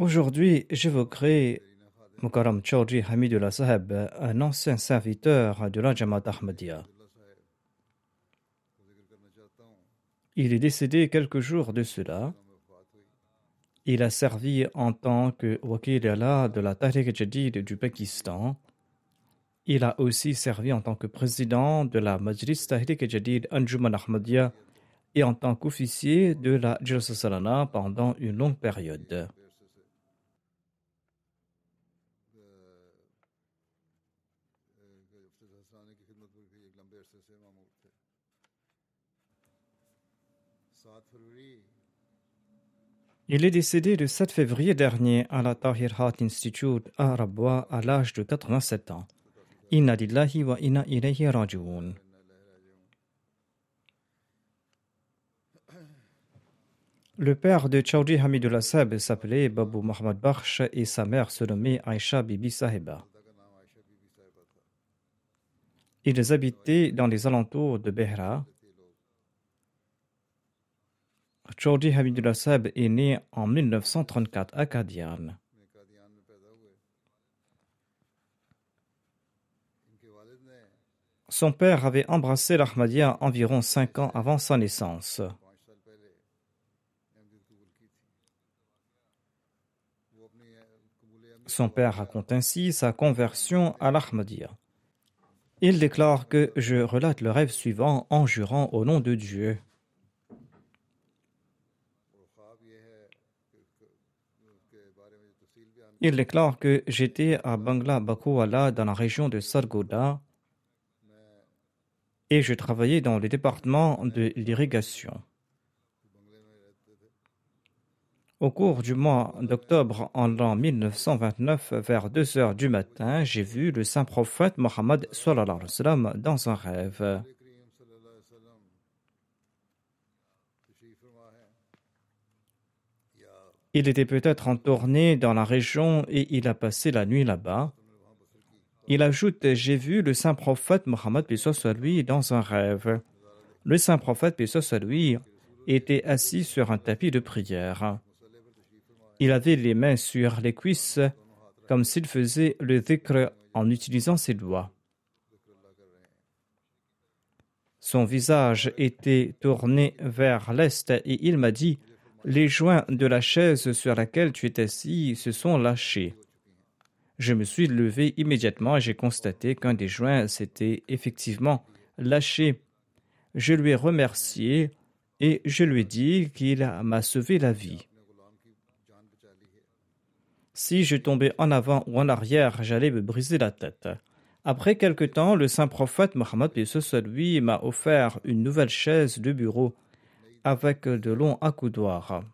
Aujourd'hui, j'évoquerai Mukaram Chaudhry Hamidullah Saheb, un ancien serviteur de la Jamaat Ahmadiyya. Il est décédé quelques jours de cela. Il a servi en tant que Wakil Allah de la Tahrik Jadid du Pakistan. Il a aussi servi en tant que président de la Majlis Tahrik Jadid Anjuman Ahmadiyya et en tant qu'officier de la Jalsa Salana pendant une longue période. Il est décédé le 7 février dernier à la Tahir Institute à Rabwa à l'âge de 87 ans. Inna wa inna ilayhi. Le père de Chaudhry Hamidullah Sahib s'appelait Babou Mohammad Bakhsh et sa mère se nommait Aisha Bibi Sahiba. Ils habitaient dans les alentours de Behra. Chaudhry Hamidullah Sahib est né en 1934 à Kadian. Son père avait embrassé l'Ahmadiyya environ cinq ans avant sa naissance. Son père raconte ainsi sa conversion à l'Ahmadiyya. Il déclare que je relate le rêve suivant en jurant au nom de Dieu. Il déclare que j'étais à Bangla Bakuwala dans la région de Sargoda et je travaillais dans le département de l'irrigation. Au cours du mois d'octobre en l'an 1929, vers 2 heures du matin, j'ai vu le saint prophète Mohammed dans un rêve. Il était peut-être en tournée dans la région et il a passé la nuit là-bas. Il ajoute J'ai vu le saint prophète Mohammed lui dans un rêve. Le saint prophète était assis sur un tapis de prière. Il avait les mains sur les cuisses comme s'il faisait le dhikr en utilisant ses doigts. Son visage était tourné vers l'est et il m'a dit Les joints de la chaise sur laquelle tu es assis se sont lâchés. Je me suis levé immédiatement et j'ai constaté qu'un des joints s'était effectivement lâché. Je lui ai remercié et je lui ai dit qu'il m'a sauvé la vie. Si je tombais en avant ou en arrière, j'allais me briser la tête. Après quelque temps, le saint prophète Mohammed lui m'a offert une nouvelle chaise de bureau avec de longs accoudoirs.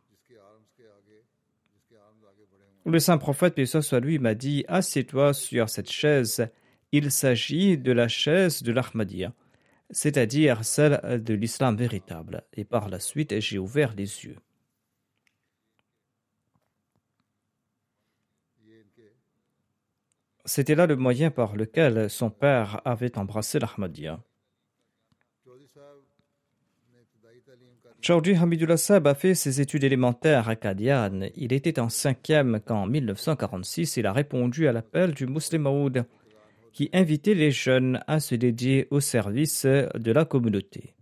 Le saint prophète lui m'a dit Assieds-toi sur cette chaise. Il s'agit de la chaise de l'Ahmadiyya, c'est-à-dire celle de l'islam véritable. Et par la suite, j'ai ouvert les yeux. C'était là le moyen par lequel son père avait embrassé l'Ahmadiyya. Chaudhry Hamidullah Sab a fait ses études élémentaires à Kadian. Il était en cinquième quand, en 1946, il a répondu à l'appel du Muslim Maoud qui invitait les jeunes à se dédier au service de la communauté.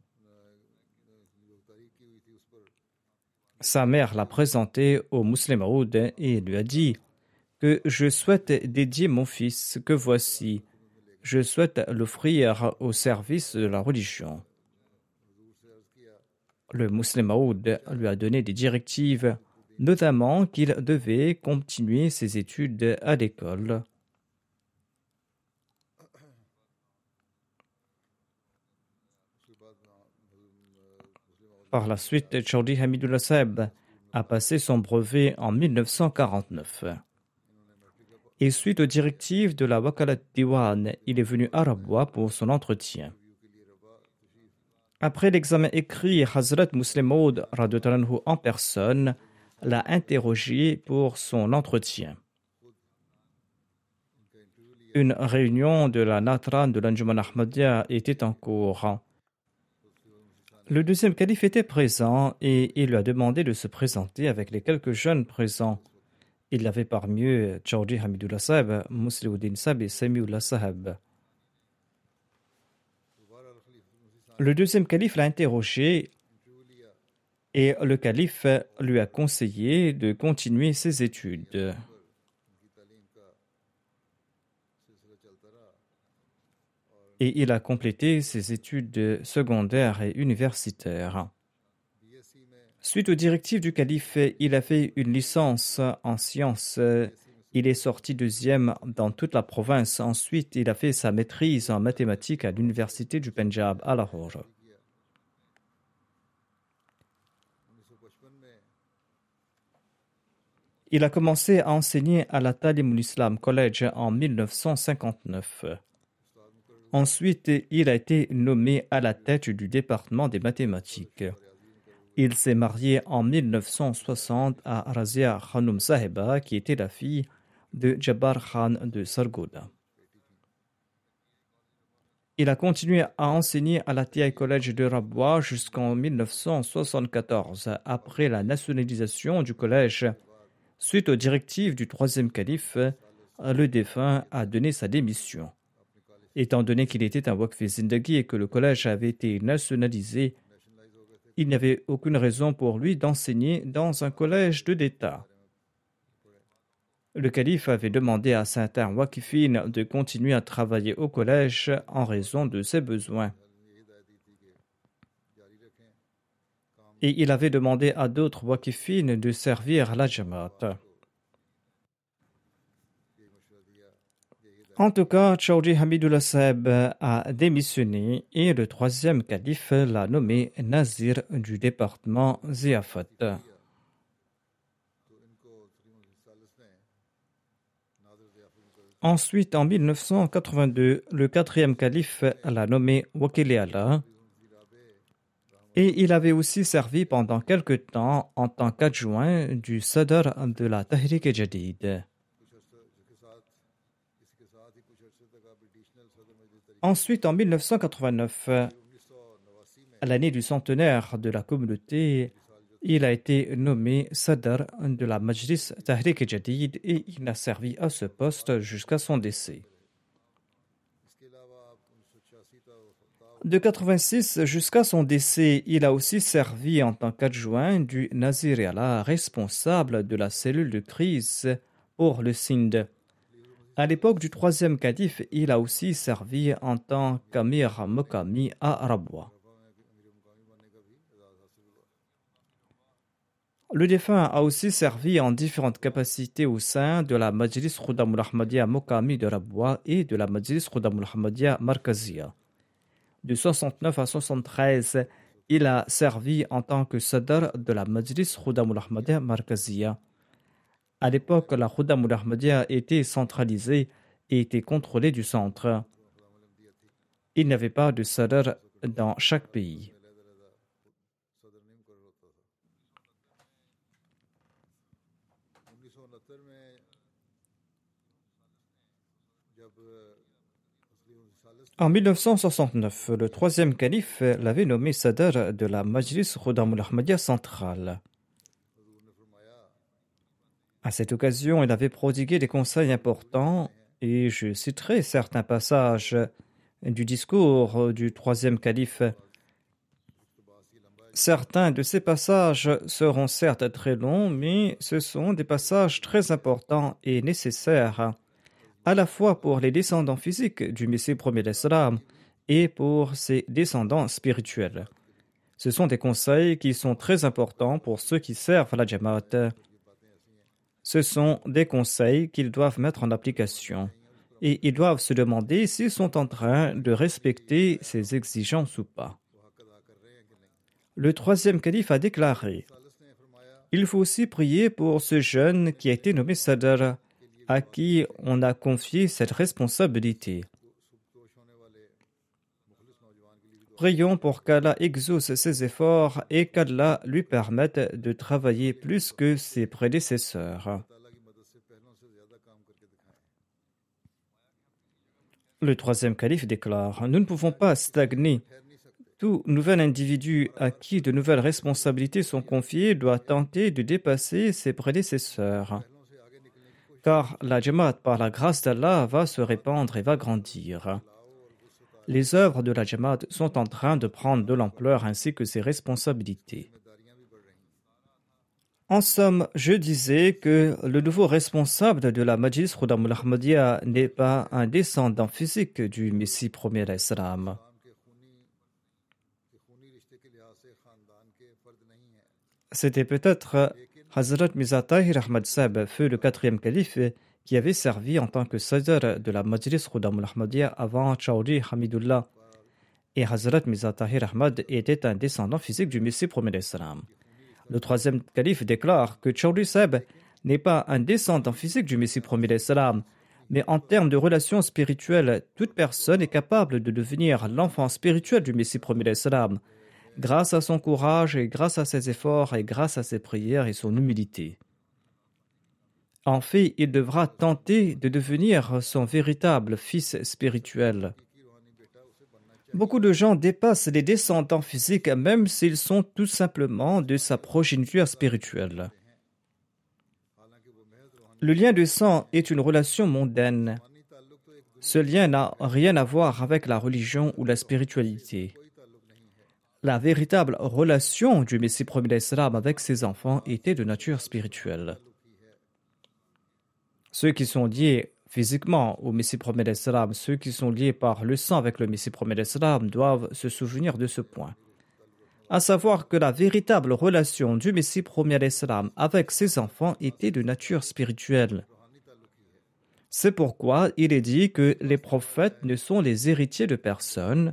Sa mère l'a présenté au Muslim Maoud et lui a dit que je souhaite dédier mon fils que voici. Je souhaite l'offrir au service de la religion le Muslim Maoud lui a donné des directives, notamment qu'il devait continuer ses études à l'école. Par la suite, Chaudhry Hamidullah Seb a passé son brevet en 1949. Et suite aux directives de la Wakalat Diwan, il est venu à Rabwa pour son entretien. Après l'examen écrit, Hazrat Muslim Maud en personne l'a interrogé pour son entretien. Une réunion de la Natran de l'Anjuman Ahmadiyya était en cours. Le deuxième calife était présent et il lui a demandé de se présenter avec les quelques jeunes présents. Il avait parmi eux Chaudhry Hamidullah Sahib, Musliuddin Sahib et Samiullah Sahib. Le deuxième calife l'a interrogé et le calife lui a conseillé de continuer ses études. Et il a complété ses études secondaires et universitaires. Suite aux directives du calife, il a fait une licence en sciences il est sorti deuxième dans toute la province. Ensuite, il a fait sa maîtrise en mathématiques à l'université du Punjab à Lahore. Il a commencé à enseigner à la Talimul Islam College en 1959. Ensuite, il a été nommé à la tête du département des mathématiques. Il s'est marié en 1960 à Razia Khanum Saheba, qui était la fille de Jabbar Khan de Sargoda. Il a continué à enseigner à la TI College de Rabwa jusqu'en 1974, après la nationalisation du collège. Suite aux directives du troisième calife, le défunt a donné sa démission. Étant donné qu'il était un Wakfi Zindagi et que le collège avait été nationalisé, il n'y avait aucune raison pour lui d'enseigner dans un collège de d'État. Le calife avait demandé à certains Wakifin de continuer à travailler au collège en raison de ses besoins. Et il avait demandé à d'autres Wakifin de servir la Jamaat. En tout cas, Chaudhry Hamidullah Seb a démissionné et le troisième calife l'a nommé Nazir du département Ziafat. Ensuite, en 1982, le quatrième calife l'a nommé Wakili Allah et il avait aussi servi pendant quelque temps en tant qu'adjoint du Sadr de la Tahrik Jadid. Ensuite, en 1989, à l'année du centenaire de la communauté, il a été nommé Sadr de la Majlis Tahrik Jadid et il a servi à ce poste jusqu'à son décès. De 86 jusqu'à son décès, il a aussi servi en tant qu'adjoint du Nazir Allah responsable de la cellule de crise pour le Sindh. À l'époque du troisième calife, il a aussi servi en tant qu'amir Mokami à Rabwa. Le défunt a aussi servi en différentes capacités au sein de la Majlis Khudamul Ahmadiyya Mokami de Rabwa et de la Majlis Khudamul Ahmadiyya Markazia. De 69 à 73, il a servi en tant que sadr de la Majlis Khudamul Ahmadiyya Markazia. À l'époque, la Ahmadiyya était centralisée et était contrôlée du centre. Il n'y avait pas de sadr dans chaque pays. En 1969, le troisième calife l'avait nommé Sadr de la Majlis Ahmadiyya centrale. À cette occasion, il avait prodigué des conseils importants et je citerai certains passages du discours du troisième calife. Certains de ces passages seront certes très longs, mais ce sont des passages très importants et nécessaires à la fois pour les descendants physiques du Messie premier d'Islam et pour ses descendants spirituels. Ce sont des conseils qui sont très importants pour ceux qui servent la Jamaat. Ce sont des conseils qu'ils doivent mettre en application et ils doivent se demander s'ils sont en train de respecter ces exigences ou pas. Le troisième calife a déclaré Il faut aussi prier pour ce jeune qui a été nommé Sadr à qui on a confié cette responsabilité. Prions pour qu'Allah exauce ses efforts et qu'Allah lui permette de travailler plus que ses prédécesseurs. Le troisième calife déclare Nous ne pouvons pas stagner. Tout nouvel individu à qui de nouvelles responsabilités sont confiées doit tenter de dépasser ses prédécesseurs car la Jamaat, par la grâce d'Allah, va se répandre et va grandir. Les œuvres de la Jamaat sont en train de prendre de l'ampleur ainsi que ses responsabilités. En somme, je disais que le nouveau responsable de la Majlis Khudamul Ahmadiyya n'est pas un descendant physique du Messie premier d'Islam. C'était peut-être Hazrat Mirza Tahir Ahmad Sab fut le quatrième calife qui avait servi en tant que sadr de la Majlis Khudam al-Ahmadiyya avant Chaudhry Hamidullah. Et Hazrat Mirza Tahir Ahmad était un descendant physique du Messie premier d'Islam. Le troisième calife déclare que Chaudhry Sab n'est pas un descendant physique du Messie premier d'Islam, mais en termes de relations spirituelles, toute personne est capable de devenir l'enfant spirituel du Messie premier d'Islam grâce à son courage et grâce à ses efforts et grâce à ses prières et son humilité. En fait, il devra tenter de devenir son véritable fils spirituel. Beaucoup de gens dépassent les descendants physiques même s'ils sont tout simplement de sa progéniture spirituelle. Le lien de sang est une relation mondaine. Ce lien n'a rien à voir avec la religion ou la spiritualité la véritable relation du Messie premier d'Islam avec ses enfants était de nature spirituelle. Ceux qui sont liés physiquement au Messie d'Islam, ceux qui sont liés par le sang avec le Messie d'Islam doivent se souvenir de ce point. À savoir que la véritable relation du Messie d'Islam avec ses enfants était de nature spirituelle. C'est pourquoi il est dit que les prophètes ne sont les héritiers de personne,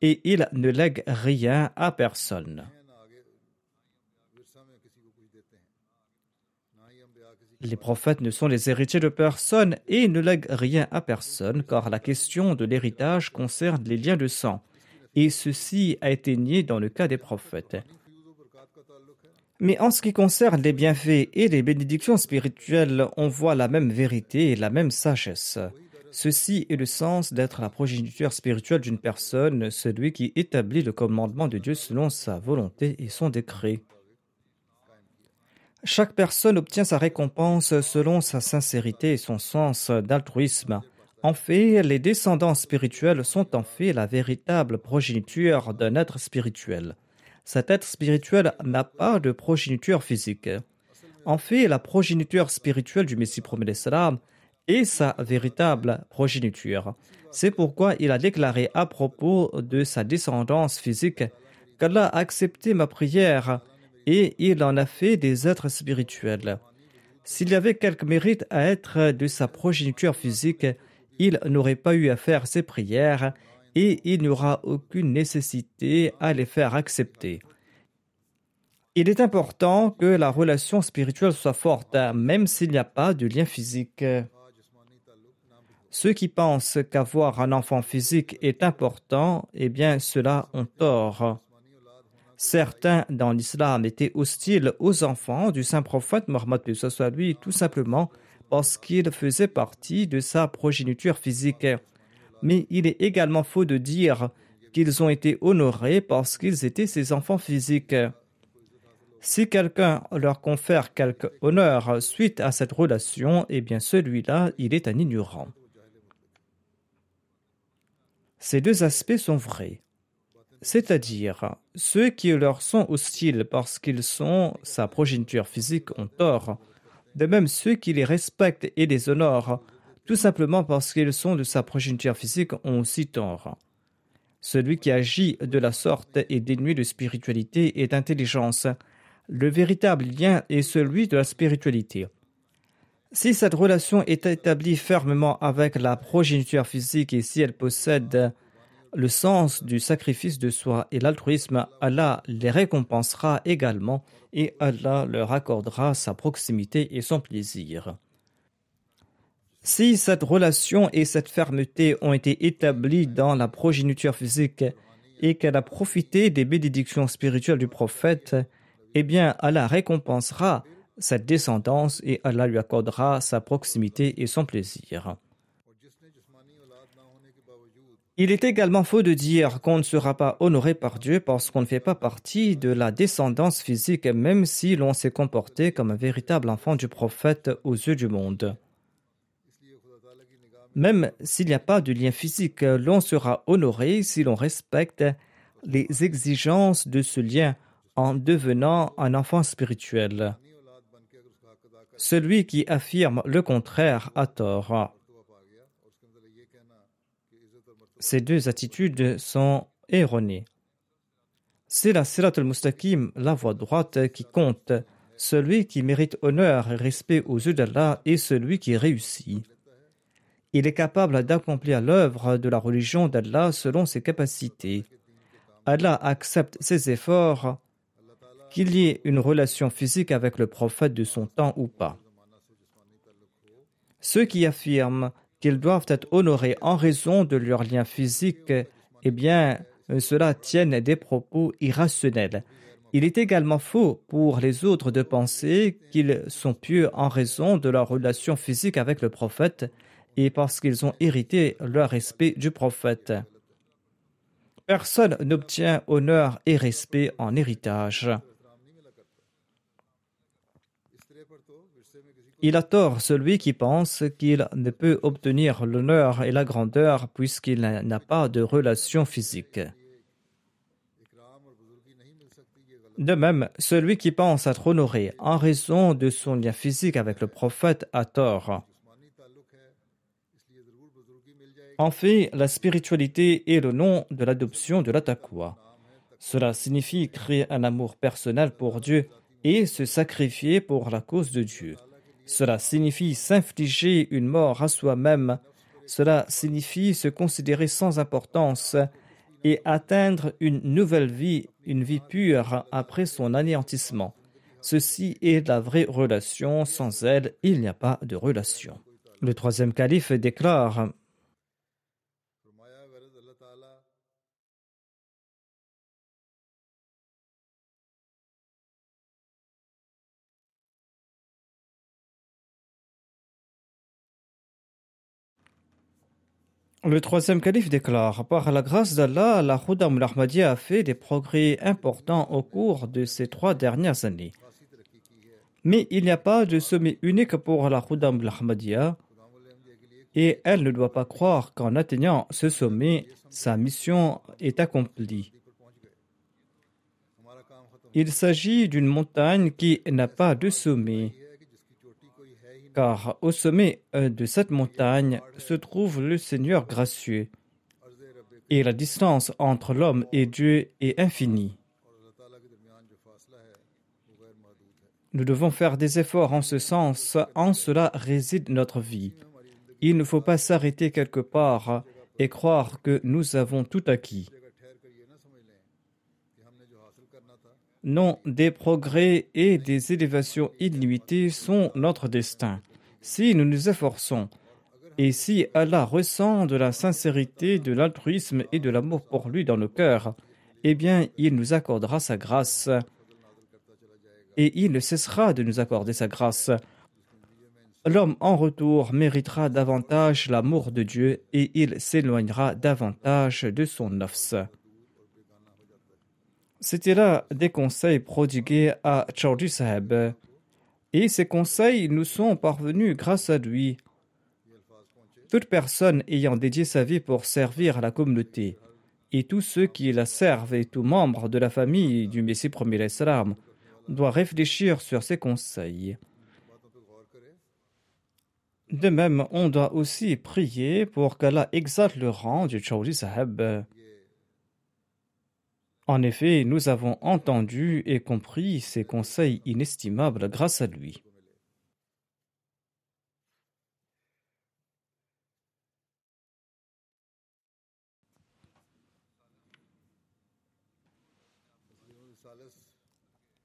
et il ne lègue rien à personne. Les prophètes ne sont les héritiers de personne et ne lèguent rien à personne, car la question de l'héritage concerne les liens de sang, et ceci a été nié dans le cas des prophètes. Mais en ce qui concerne les bienfaits et les bénédictions spirituelles, on voit la même vérité et la même sagesse. Ceci est le sens d'être la progéniture spirituelle d'une personne, celui qui établit le commandement de Dieu selon sa volonté et son décret. Chaque personne obtient sa récompense selon sa sincérité et son sens d'altruisme. En fait, les descendants spirituels sont en fait la véritable progéniture d'un être spirituel. Cet être spirituel n'a pas de progéniture physique. En fait, la progéniture spirituelle du Messie promet l'Islam et sa véritable progéniture. C'est pourquoi il a déclaré à propos de sa descendance physique qu'Allah a accepté ma prière et il en a fait des êtres spirituels. S'il y avait quelque mérite à être de sa progéniture physique, il n'aurait pas eu à faire ses prières et il n'y aura aucune nécessité à les faire accepter. Il est important que la relation spirituelle soit forte, même s'il n'y a pas de lien physique. Ceux qui pensent qu'avoir un enfant physique est important, eh bien, ceux-là ont tort. Certains dans l'islam étaient hostiles aux enfants du saint prophète Mohammed lui tout simplement parce qu'ils faisaient partie de sa progéniture physique. Mais il est également faux de dire qu'ils ont été honorés parce qu'ils étaient ses enfants physiques. Si quelqu'un leur confère quelque honneur suite à cette relation, eh bien celui-là, il est un ignorant. Ces deux aspects sont vrais. C'est-à-dire, ceux qui leur sont hostiles parce qu'ils sont sa progéniture physique ont tort, de même ceux qui les respectent et les honorent, tout simplement parce qu'ils sont de sa progéniture physique, ont aussi tort. Celui qui agit de la sorte est dénué de spiritualité et d'intelligence. Le véritable lien est celui de la spiritualité. Si cette relation est établie fermement avec la progéniture physique et si elle possède le sens du sacrifice de soi et l'altruisme, Allah les récompensera également et Allah leur accordera sa proximité et son plaisir. Si cette relation et cette fermeté ont été établies dans la progéniture physique et qu'elle a profité des bénédictions spirituelles du prophète, eh bien Allah récompensera cette descendance et Allah lui accordera sa proximité et son plaisir. Il est également faux de dire qu'on ne sera pas honoré par Dieu parce qu'on ne fait pas partie de la descendance physique, même si l'on s'est comporté comme un véritable enfant du prophète aux yeux du monde. Même s'il n'y a pas de lien physique, l'on sera honoré si l'on respecte les exigences de ce lien en devenant un enfant spirituel. Celui qui affirme le contraire a tort. Ces deux attitudes sont erronées. C'est la Sirat al-Mustaqim, la voie droite, qui compte. Celui qui mérite honneur et respect aux yeux d'Allah est celui qui réussit. Il est capable d'accomplir l'œuvre de la religion d'Allah selon ses capacités. Allah accepte ses efforts, qu'il y ait une relation physique avec le prophète de son temps ou pas. Ceux qui affirment qu'ils doivent être honorés en raison de leur lien physique, eh bien, cela tienne des propos irrationnels. Il est également faux pour les autres de penser qu'ils sont pieux en raison de leur relation physique avec le prophète et parce qu'ils ont hérité leur respect du prophète. Personne n'obtient honneur et respect en héritage. Il a tort celui qui pense qu'il ne peut obtenir l'honneur et la grandeur puisqu'il n'a pas de relation physique. De même, celui qui pense être honoré en raison de son lien physique avec le prophète a tort. En fait, la spiritualité est le nom de l'adoption de la Cela signifie créer un amour personnel pour Dieu et se sacrifier pour la cause de Dieu. Cela signifie s'infliger une mort à soi-même. Cela signifie se considérer sans importance et atteindre une nouvelle vie, une vie pure après son anéantissement. Ceci est la vraie relation. Sans elle, il n'y a pas de relation. Le troisième calife déclare Le troisième calife déclare Par la grâce d'Allah, la Khuddam al a fait des progrès importants au cours de ces trois dernières années. Mais il n'y a pas de sommet unique pour la Khuddam al et elle ne doit pas croire qu'en atteignant ce sommet, sa mission est accomplie. Il s'agit d'une montagne qui n'a pas de sommet car au sommet euh, de cette montagne se trouve le Seigneur gracieux, et la distance entre l'homme et Dieu est infinie. Nous devons faire des efforts en ce sens, en cela réside notre vie. Il ne faut pas s'arrêter quelque part et croire que nous avons tout acquis. Non, des progrès et des élévations illimitées sont notre destin. Si nous nous efforçons et si Allah ressent de la sincérité, de l'altruisme et de l'amour pour lui dans nos cœurs, eh bien, il nous accordera sa grâce et il ne cessera de nous accorder sa grâce. l'homme en retour méritera davantage l'amour de Dieu et il s'éloignera davantage de son nafs. C'était là des conseils prodigués à Chaudhry Sahib. Et ces conseils nous sont parvenus grâce à lui. Toute personne ayant dédié sa vie pour servir la communauté, et tous ceux qui la servent et tout membre de la famille du Messie premier Islam, doit réfléchir sur ces conseils. De même, on doit aussi prier pour qu'Allah exalte le rang du Chaudhry Sahib. En effet, nous avons entendu et compris ses conseils inestimables grâce à lui.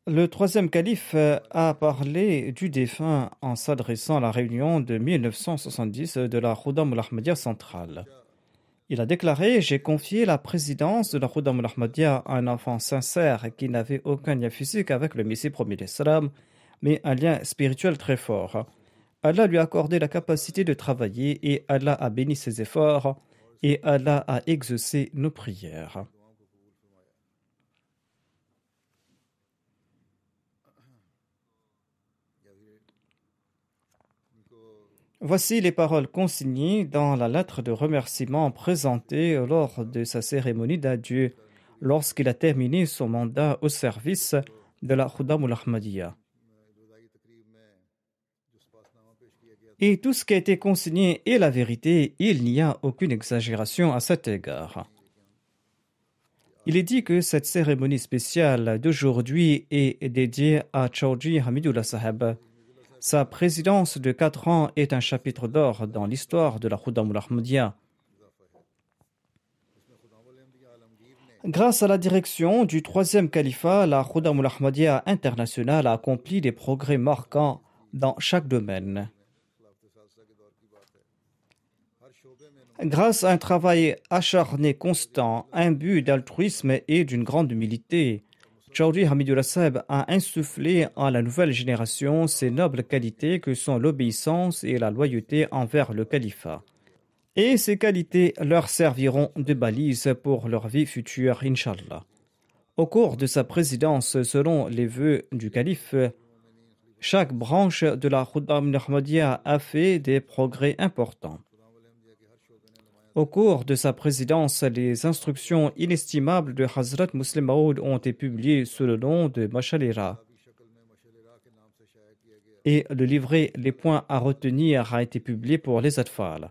Le troisième calife a parlé du défunt en s'adressant à la réunion de 1970 de la Khoudam al centrale. Il a déclaré J'ai confié la présidence de la Khoudam al-Ahmadiyya à un enfant sincère qui n'avait aucun lien physique avec le Messie d'Islam, mais un lien spirituel très fort. Allah lui a accordé la capacité de travailler et Allah a béni ses efforts et Allah a exaucé nos prières. Voici les paroles consignées dans la lettre de remerciement présentée lors de sa cérémonie d'adieu lorsqu'il a terminé son mandat au service de la Khudam al-Ahmadiyya. Et tout ce qui a été consigné est la vérité, il n'y a aucune exagération à cet égard. Il est dit que cette cérémonie spéciale d'aujourd'hui est dédiée à Chaudhry Hamidullah Sahib, sa présidence de quatre ans est un chapitre d'or dans l'histoire de la Khudam al Grâce à la direction du troisième califat, la Khudam al internationale a accompli des progrès marquants dans chaque domaine. Grâce à un travail acharné constant, but d'altruisme et d'une grande humilité, Chaudhry Hamidullah Sahib a insufflé à la nouvelle génération ces nobles qualités que sont l'obéissance et la loyauté envers le califat. Et ces qualités leur serviront de balise pour leur vie future, Inshallah. Au cours de sa présidence, selon les vœux du calife, chaque branche de la Khuddam Ahmadiyya a fait des progrès importants. Au cours de sa présidence, les instructions inestimables de Hazrat Muslim Maud ont été publiées sous le nom de Mashalira. Et le livret Les points à retenir a été publié pour les Atfal.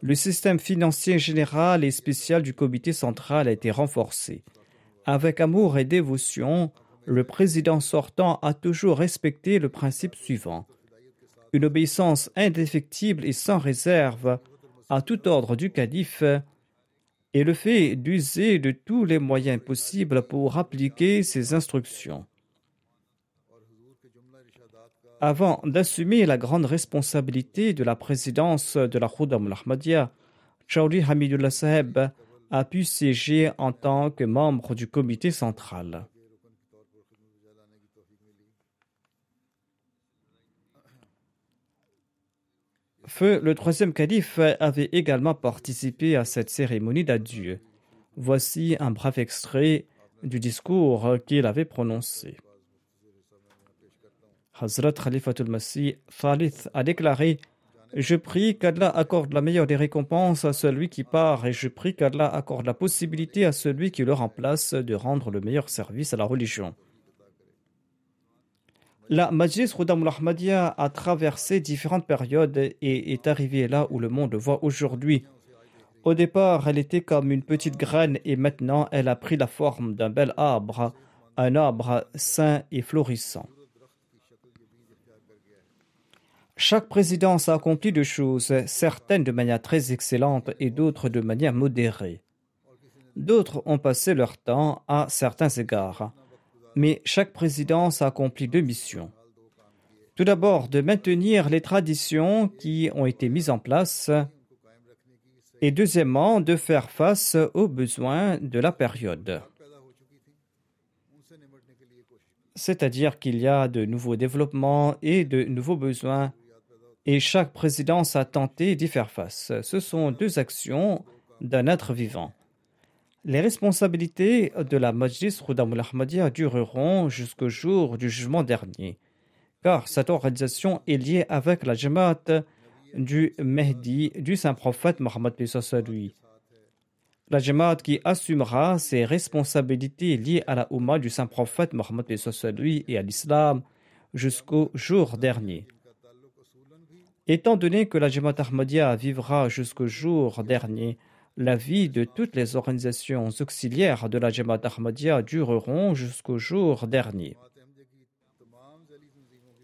Le système financier général et spécial du comité central a été renforcé. Avec amour et dévotion, le président sortant a toujours respecté le principe suivant une obéissance indéfectible et sans réserve à tout ordre du calife et le fait d'user de tous les moyens possibles pour appliquer ses instructions. Avant d'assumer la grande responsabilité de la présidence de la Khoudam al-Ahmadiyya, Chaudhry Hamidullah Saheb a pu siéger en tant que membre du comité central. Le troisième calife, avait également participé à cette cérémonie d'adieu. Voici un bref extrait du discours qu'il avait prononcé. Hazrat Khalifatul Masih Thalith a déclaré Je prie qu'Allah accorde la meilleure des récompenses à celui qui part et je prie qu'Allah accorde la possibilité à celui qui le remplace de rendre le meilleur service à la religion. La Majlis Khoudam Ahmadiyya a traversé différentes périodes et est arrivée là où le monde voit aujourd'hui. Au départ, elle était comme une petite graine et maintenant elle a pris la forme d'un bel arbre, un arbre sain et florissant. Chaque présidence a accompli deux choses, certaines de manière très excellente et d'autres de manière modérée. D'autres ont passé leur temps à certains égards mais chaque présidence a accompli deux missions. Tout d'abord, de maintenir les traditions qui ont été mises en place et deuxièmement, de faire face aux besoins de la période. C'est-à-dire qu'il y a de nouveaux développements et de nouveaux besoins et chaque présidence a tenté d'y faire face. Ce sont deux actions d'un être vivant. Les responsabilités de la Majlis Khudamul Ahmadiyya dureront jusqu'au jour du jugement dernier, car cette organisation est liée avec la Jamaat du Mehdi du Saint-Prophète Mohammed lui. La Jamaat qui assumera ses responsabilités liées à la Oumma du Saint-Prophète Mohammed lui et à l'islam jusqu'au jour dernier. Étant donné que la Jamaat Ahmadiyya vivra jusqu'au jour dernier, la vie de toutes les organisations auxiliaires de la Jamaat Ahmadiyya dureront jusqu'au jour dernier.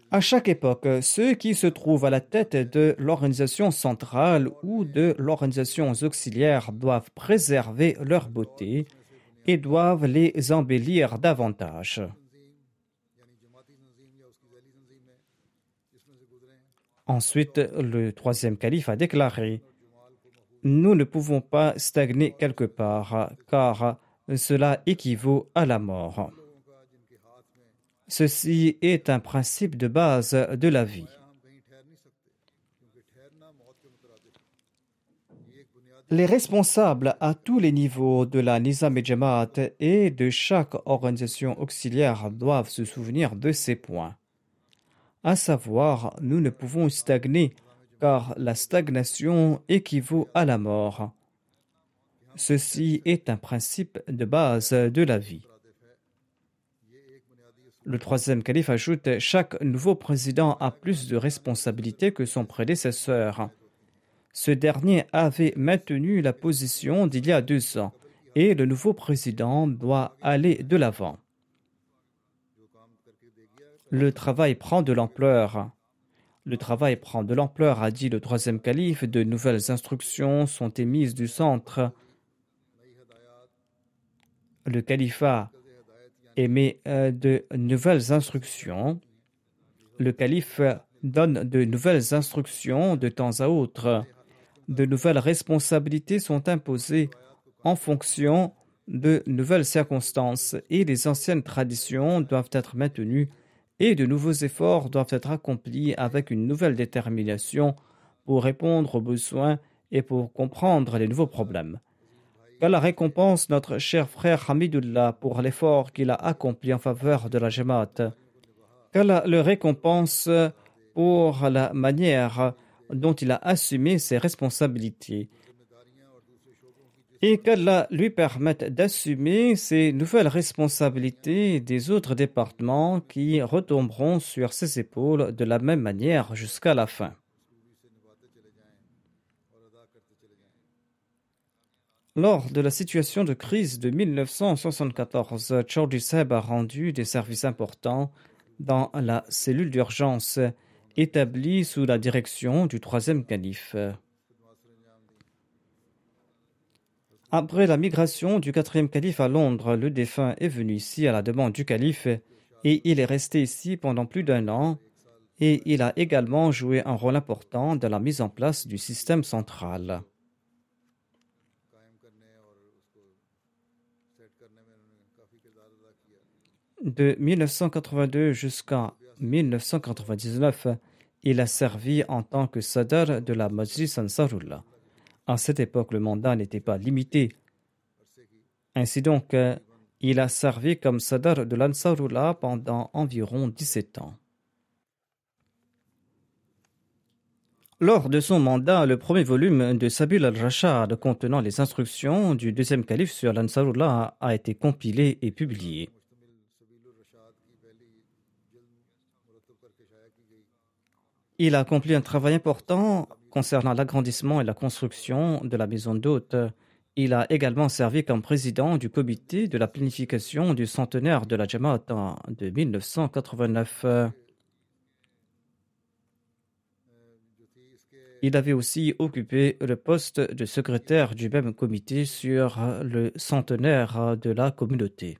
À chaque époque, ceux qui se trouvent à la tête de l'organisation centrale ou de l'organisation auxiliaire doivent préserver leur beauté et doivent les embellir davantage. Ensuite, le troisième calife a déclaré Nous ne pouvons pas stagner quelque part, car cela équivaut à la mort. Ceci est un principe de base de la vie. Les responsables à tous les niveaux de la Nizam et et de chaque organisation auxiliaire doivent se souvenir de ces points à savoir nous ne pouvons stagner car la stagnation équivaut à la mort. Ceci est un principe de base de la vie. Le troisième calife ajoute Chaque nouveau président a plus de responsabilités que son prédécesseur. Ce dernier avait maintenu la position d'il y a deux ans et le nouveau président doit aller de l'avant le travail prend de l'ampleur. Le travail prend de l'ampleur, a dit le troisième calife. De nouvelles instructions sont émises du centre. Le califat émet euh, de nouvelles instructions. Le calife donne de nouvelles instructions de temps à autre. De nouvelles responsabilités sont imposées en fonction de nouvelles circonstances et les anciennes traditions doivent être maintenues et de nouveaux efforts doivent être accomplis avec une nouvelle détermination pour répondre aux besoins et pour comprendre les nouveaux problèmes. Qu'Allah récompense notre cher frère Hamidullah pour l'effort qu'il a accompli en faveur de la Jamaat. Qu'Allah le récompense pour la manière dont il a assumé ses responsabilités et qu'Allah lui permette d'assumer ses nouvelles responsabilités des autres départements qui retomberont sur ses épaules de la même manière jusqu'à la fin. Lors de la situation de crise de 1974, Chaudhry Seb a rendu des services importants dans la cellule d'urgence établie sous la direction du troisième calife. Après la migration du quatrième calife à Londres, le défunt est venu ici à la demande du calife et il est resté ici pendant plus d'un an et il a également joué un rôle important dans la mise en place du système central. De 1982 jusqu'à 1999, il a servi en tant que sadar de la Majlis Ansarullah. À cette époque, le mandat n'était pas limité. Ainsi donc, euh, il a servi comme sadar de l'Ansarullah pendant environ 17 ans. Lors de son mandat, le premier volume de Sabil al-Rashad contenant les instructions du deuxième calife sur l'Ansarullah a été compilé et publié. Il a accompli un travail important Concernant l'agrandissement et la construction de la maison d'hôte, il a également servi comme président du comité de la planification du centenaire de la Jamaat de 1989. Il avait aussi occupé le poste de secrétaire du même comité sur le centenaire de la communauté.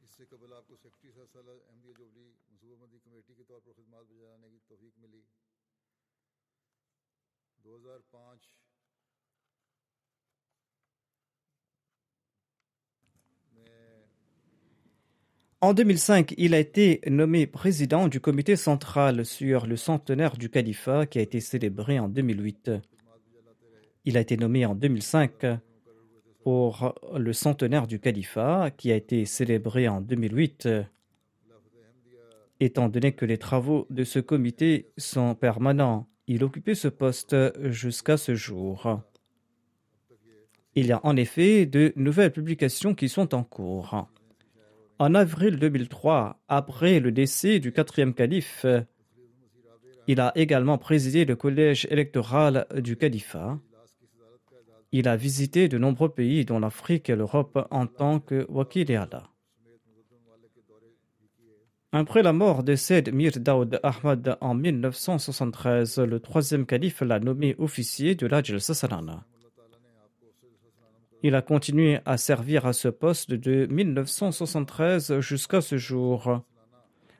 En 2005, il a été nommé président du comité central sur le centenaire du califat qui a été célébré en 2008. Il a été nommé en 2005 pour le centenaire du califat qui a été célébré en 2008. Étant donné que les travaux de ce comité sont permanents, il occupait ce poste jusqu'à ce jour. Il y a en effet de nouvelles publications qui sont en cours. En avril 2003, après le décès du quatrième calife, il a également présidé le collège électoral du califat. Il a visité de nombreux pays, dont l'Afrique et l'Europe, en tant que wakil. Après la mort de Said Mir Daoud Ahmad en 1973, le troisième calife l'a nommé officier de la Jalsa il a continué à servir à ce poste de 1973 jusqu'à ce jour.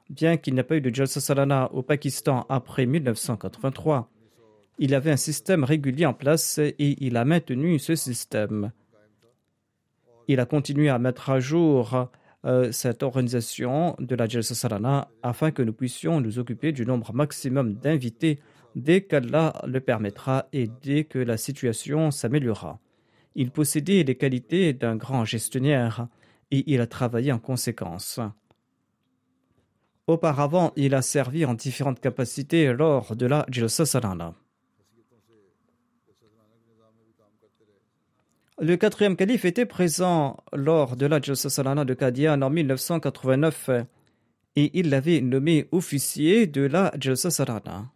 Bien qu'il n'ait pas eu de Jalsa Salana au Pakistan après 1983, il avait un système régulier en place et il a maintenu ce système. Il a continué à mettre à jour euh, cette organisation de la Jalsa Salana afin que nous puissions nous occuper du nombre maximum d'invités dès qu'Allah le permettra et dès que la situation s'améliorera. Il possédait les qualités d'un grand gestionnaire et il a travaillé en conséquence. Auparavant, il a servi en différentes capacités lors de la Jalsa Salana. Le quatrième calife était présent lors de la Jalsa Salana de Qadian en 1989 et il l'avait nommé officier de la Jalsa Salana.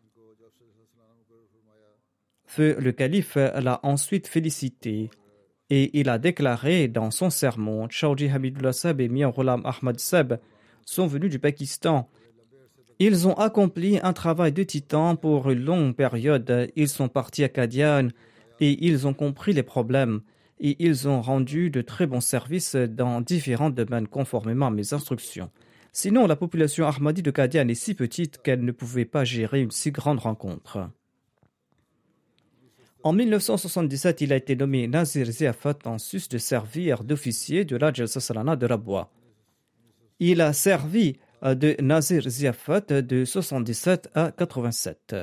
Le calife l'a ensuite félicité et il a déclaré dans son sermon Chaudhry Hamidullah Seb et Mir Ghulam Ahmad Seb sont venus du Pakistan. Ils ont accompli un travail de titan pour une longue période. Ils sont partis à Kadian et ils ont compris les problèmes et ils ont rendu de très bons services dans différents domaines conformément à mes instructions. Sinon, la population Ahmadi de Kadian est si petite qu'elle ne pouvait pas gérer une si grande rencontre. En 1977, il a été nommé Nazir Ziafat en sus de servir d'officier de la Jalsa de Rabwa. Il a servi euh, de Nazir Ziafat de 77 à 87.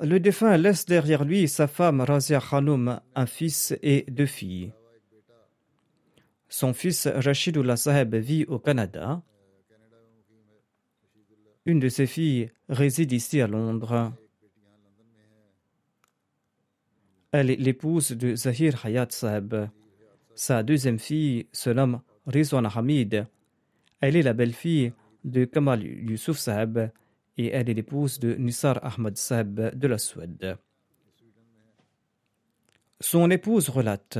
Le défunt laisse derrière lui sa femme Razia Khanoum, un fils et deux filles. Son fils Rashidullah Saheb vit au Canada. Une de ses filles réside ici à Londres. Elle est l'épouse de Zahir Hayat Saab. Sa deuxième fille se nomme Rizwan Hamid. Elle est la belle-fille de Kamal Yusuf Saab et elle est l'épouse de Nisar Ahmad Saab de la Suède. Son épouse relate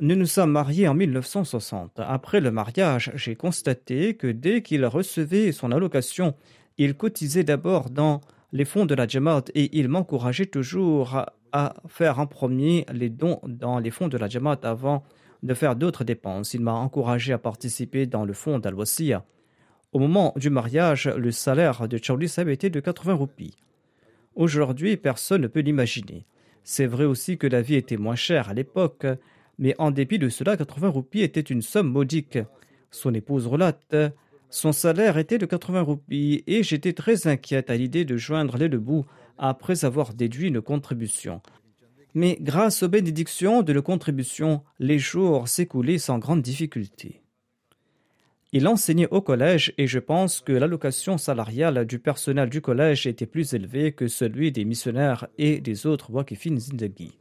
nous nous sommes mariés en 1960. Après le mariage, j'ai constaté que dès qu'il recevait son allocation, il cotisait d'abord dans les fonds de la Jamaat et il m'encourageait toujours à faire en premier les dons dans les fonds de la Jamaat avant de faire d'autres dépenses. Il m'a encouragé à participer dans le fonds dal Au moment du mariage, le salaire de Charlie Seb était de 80 roupies. Aujourd'hui, personne ne peut l'imaginer. C'est vrai aussi que la vie était moins chère à l'époque, mais en dépit de cela, 80 roupies était une somme modique. Son épouse relate Son salaire était de 80 roupies et j'étais très inquiète à l'idée de joindre les deux bouts après avoir déduit une contribution. Mais grâce aux bénédictions de la contribution, les jours s'écoulaient sans grande difficulté. Il enseignait au collège et je pense que l'allocation salariale du personnel du collège était plus élevée que celui des missionnaires et des autres Wakifin Zindagi.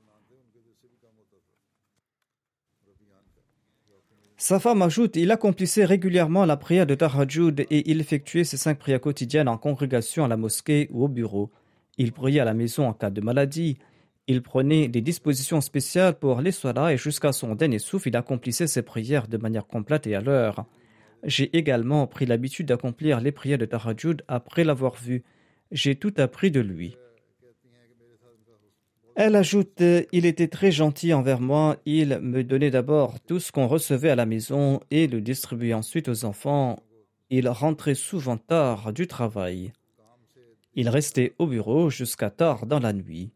Sa femme ajoute il accomplissait régulièrement la prière de Tahajjud et il effectuait ses cinq prières quotidiennes en congrégation à la mosquée ou au bureau. Il priait à la maison en cas de maladie. Il prenait des dispositions spéciales pour les soirs et jusqu'à son dernier souffle, il accomplissait ses prières de manière complète et à l'heure. J'ai également pris l'habitude d'accomplir les prières de Tahajjud après l'avoir vu. J'ai tout appris de lui. Elle ajoute Il était très gentil envers moi, il me donnait d'abord tout ce qu'on recevait à la maison et le distribuait ensuite aux enfants. Il rentrait souvent tard du travail. Il restait au bureau jusqu'à tard dans la nuit.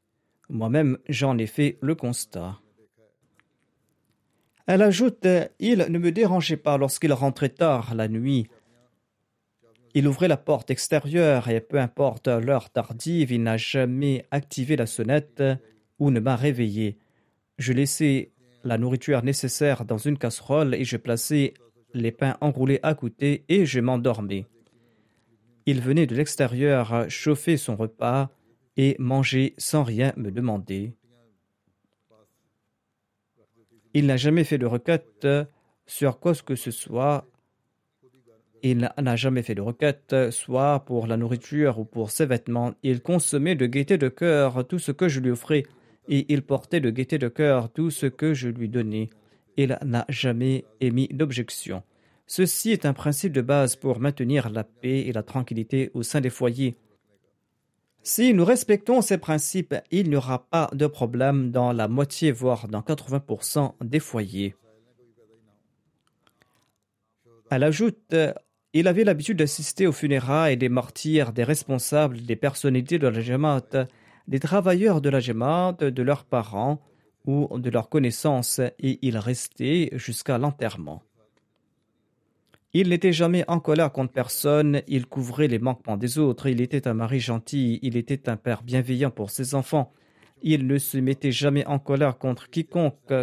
Moi-même, j'en ai fait le constat. Elle ajoute Il ne me dérangeait pas lorsqu'il rentrait tard la nuit. Il ouvrait la porte extérieure et peu importe l'heure tardive, il n'a jamais activé la sonnette ou ne m'a réveillé. Je laissais la nourriture nécessaire dans une casserole et je plaçais les pains enroulés à côté et je m'endormais. Il venait de l'extérieur chauffer son repas et manger sans rien me demander. Il n'a jamais fait de requête sur quoi que ce soit. Il n'a jamais fait de requête, soit pour la nourriture ou pour ses vêtements. Il consommait de gaieté de cœur tout ce que je lui offrais, et il portait de gaieté de cœur tout ce que je lui donnais. Il n'a jamais émis d'objection. Ceci est un principe de base pour maintenir la paix et la tranquillité au sein des foyers. Si nous respectons ces principes, il n'y aura pas de problème dans la moitié, voire dans 80% des foyers. Elle ajoute il avait l'habitude d'assister aux funérailles des martyrs, des responsables, des personnalités de la Jamaat, des travailleurs de la Jamaat, de leurs parents ou de leurs connaissances, et il restait jusqu'à l'enterrement. Il n'était jamais en colère contre personne, il couvrait les manquements des autres, il était un mari gentil, il était un père bienveillant pour ses enfants, il ne se mettait jamais en colère contre quiconque,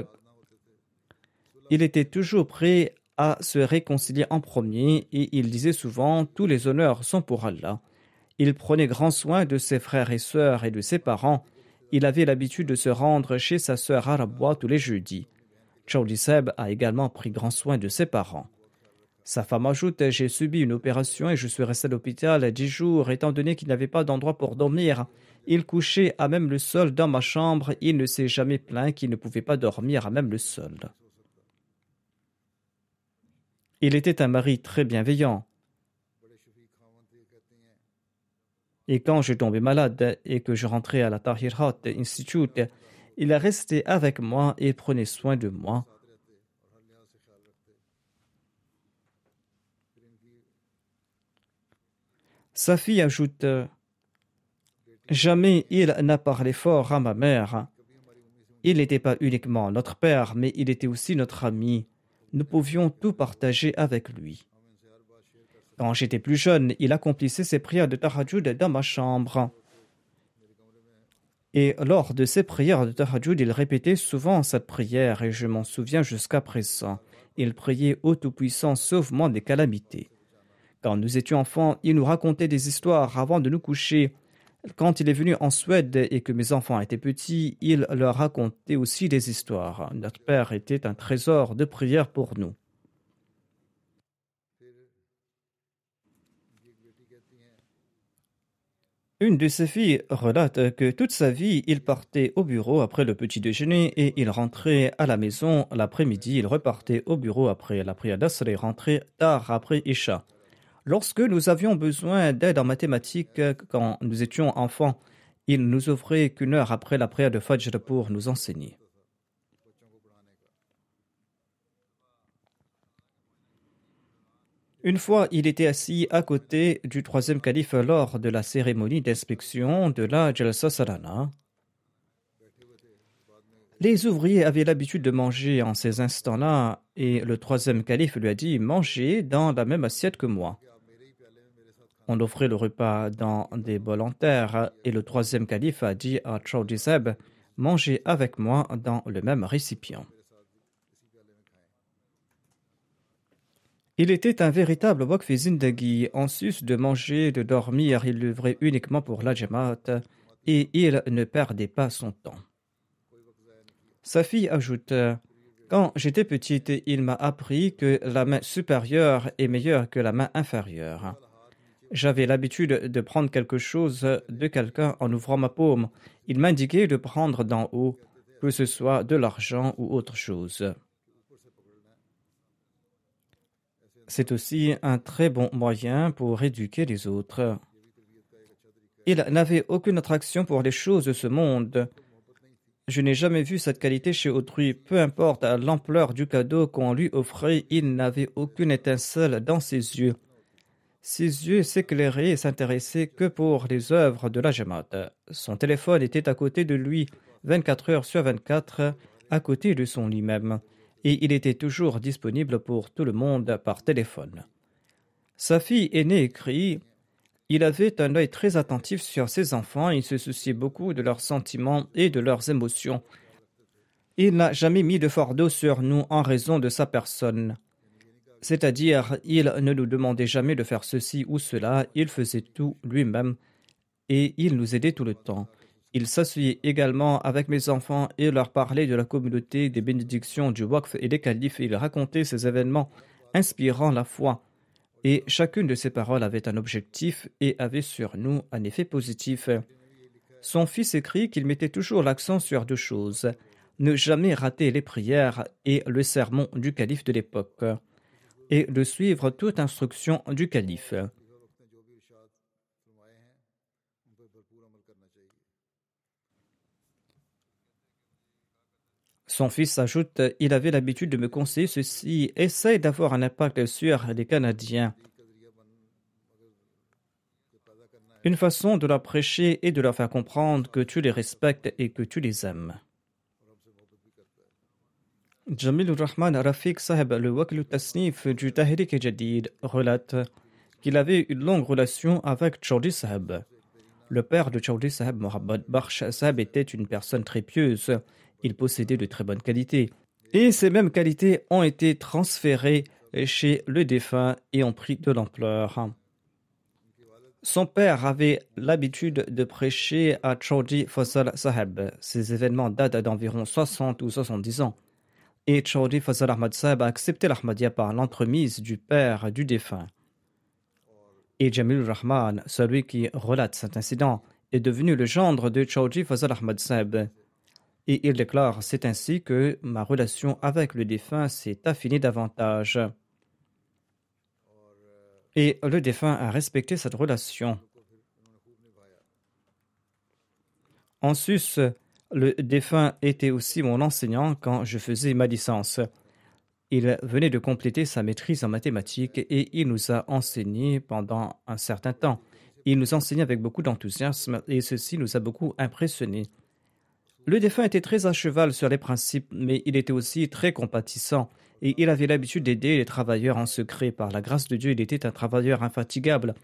il était toujours prêt à se réconcilier en premier et il disait souvent Tous les honneurs sont pour Allah. Il prenait grand soin de ses frères et sœurs et de ses parents. Il avait l'habitude de se rendre chez sa sœur Arabwa tous les jeudis. Chaudi Seb a également pris grand soin de ses parents. Sa femme ajoute J'ai subi une opération et je suis resté à l'hôpital dix jours, étant donné qu'il n'avait pas d'endroit pour dormir. Il couchait à même le sol dans ma chambre. Il ne s'est jamais plaint qu'il ne pouvait pas dormir à même le sol. Il était un mari très bienveillant. Et quand je tombais malade et que je rentrais à la Tahir Institute, il est resté avec moi et prenait soin de moi. Sa fille ajoute Jamais il n'a parlé fort à ma mère. Il n'était pas uniquement notre père, mais il était aussi notre ami nous pouvions tout partager avec lui. Quand j'étais plus jeune, il accomplissait ses prières de tahajjud dans ma chambre. Et lors de ses prières de tahajjud, il répétait souvent cette prière et je m'en souviens jusqu'à présent. Il priait au Tout-Puissant sauve-moi des calamités. Quand nous étions enfants, il nous racontait des histoires avant de nous coucher quand il est venu en Suède et que mes enfants étaient petits, il leur racontait aussi des histoires. Notre père était un trésor de prière pour nous. Une de ses filles relate que toute sa vie, il partait au bureau après le petit déjeuner et il rentrait à la maison l'après-midi. Il repartait au bureau après la prière d'Asr et rentrait tard après Isha. Lorsque nous avions besoin d'aide en mathématiques quand nous étions enfants, il nous offrait qu'une heure après la prière de Fajr pour nous enseigner. Une fois, il était assis à côté du troisième calife lors de la cérémonie d'inspection de la Jalsa Sarana. Les ouvriers avaient l'habitude de manger en ces instants-là, et le troisième calife lui a dit Mangez dans la même assiette que moi. On offrait le repas dans des bols en terre et le troisième calife a dit à Chaudizeb Mangez avec moi dans le même récipient. Il était un véritable Wakfi en sus de manger, de dormir, il l'œuvrait uniquement pour la et il ne perdait pas son temps. Sa fille ajoute Quand j'étais petite, il m'a appris que la main supérieure est meilleure que la main inférieure. J'avais l'habitude de prendre quelque chose de quelqu'un en ouvrant ma paume. Il m'indiquait de prendre d'en haut, que ce soit de l'argent ou autre chose. C'est aussi un très bon moyen pour éduquer les autres. Il n'avait aucune attraction pour les choses de ce monde. Je n'ai jamais vu cette qualité chez autrui. Peu importe l'ampleur du cadeau qu'on lui offrait, il n'avait aucune étincelle dans ses yeux. Ses yeux s'éclairaient et s'intéressaient que pour les œuvres de la Jamaat. Son téléphone était à côté de lui 24 heures sur 24, à côté de son lit même, et il était toujours disponible pour tout le monde par téléphone. Sa fille aînée écrit Il avait un œil très attentif sur ses enfants il se souciait beaucoup de leurs sentiments et de leurs émotions. Il n'a jamais mis de fardeau sur nous en raison de sa personne. C'est-à-dire, il ne nous demandait jamais de faire ceci ou cela, il faisait tout lui-même et il nous aidait tout le temps. Il s'asseyait également avec mes enfants et leur parlait de la communauté, des bénédictions du Waqf et des califes. Il racontait ces événements inspirant la foi. Et chacune de ces paroles avait un objectif et avait sur nous un effet positif. Son fils écrit qu'il mettait toujours l'accent sur deux choses ne jamais rater les prières et le sermon du calife de l'époque et de suivre toute instruction du calife. Son fils ajoute Il avait l'habitude de me conseiller ceci essaye d'avoir un impact sur les Canadiens. Une façon de leur prêcher et de leur faire comprendre que tu les respectes et que tu les aimes. Jamil Rahman Rafiq Saheb, le Wakil Tasnif du Tahrik Jadid, relate qu'il avait une longue relation avec Chaudhry Saheb. Le père de Chaudhry Saheb, Mohammad Bakhsh Saheb, était une personne très pieuse. Il possédait de très bonnes qualités. Et ces mêmes qualités ont été transférées chez le défunt et ont pris de l'ampleur. Son père avait l'habitude de prêcher à Chaudhry Fazal Saheb. Ces événements datent d'environ 60 ou 70 ans et Chaudhry Fazal Ahmad Saab a accepté l'Ahmadiyya par l'entremise du père du défunt. Et Jamil Rahman, celui qui relate cet incident, est devenu le gendre de Chaudhry Fazal Ahmad Saab. Et il déclare C'est ainsi que ma relation avec le défunt s'est affinée davantage. Et le défunt a respecté cette relation. En sus, le défunt était aussi mon enseignant quand je faisais ma licence. Il venait de compléter sa maîtrise en mathématiques et il nous a enseigné pendant un certain temps. Il nous enseignait avec beaucoup d'enthousiasme et ceci nous a beaucoup impressionnés. Le défunt était très à cheval sur les principes, mais il était aussi très compatissant et il avait l'habitude d'aider les travailleurs en secret. Par la grâce de Dieu, il était un travailleur infatigable.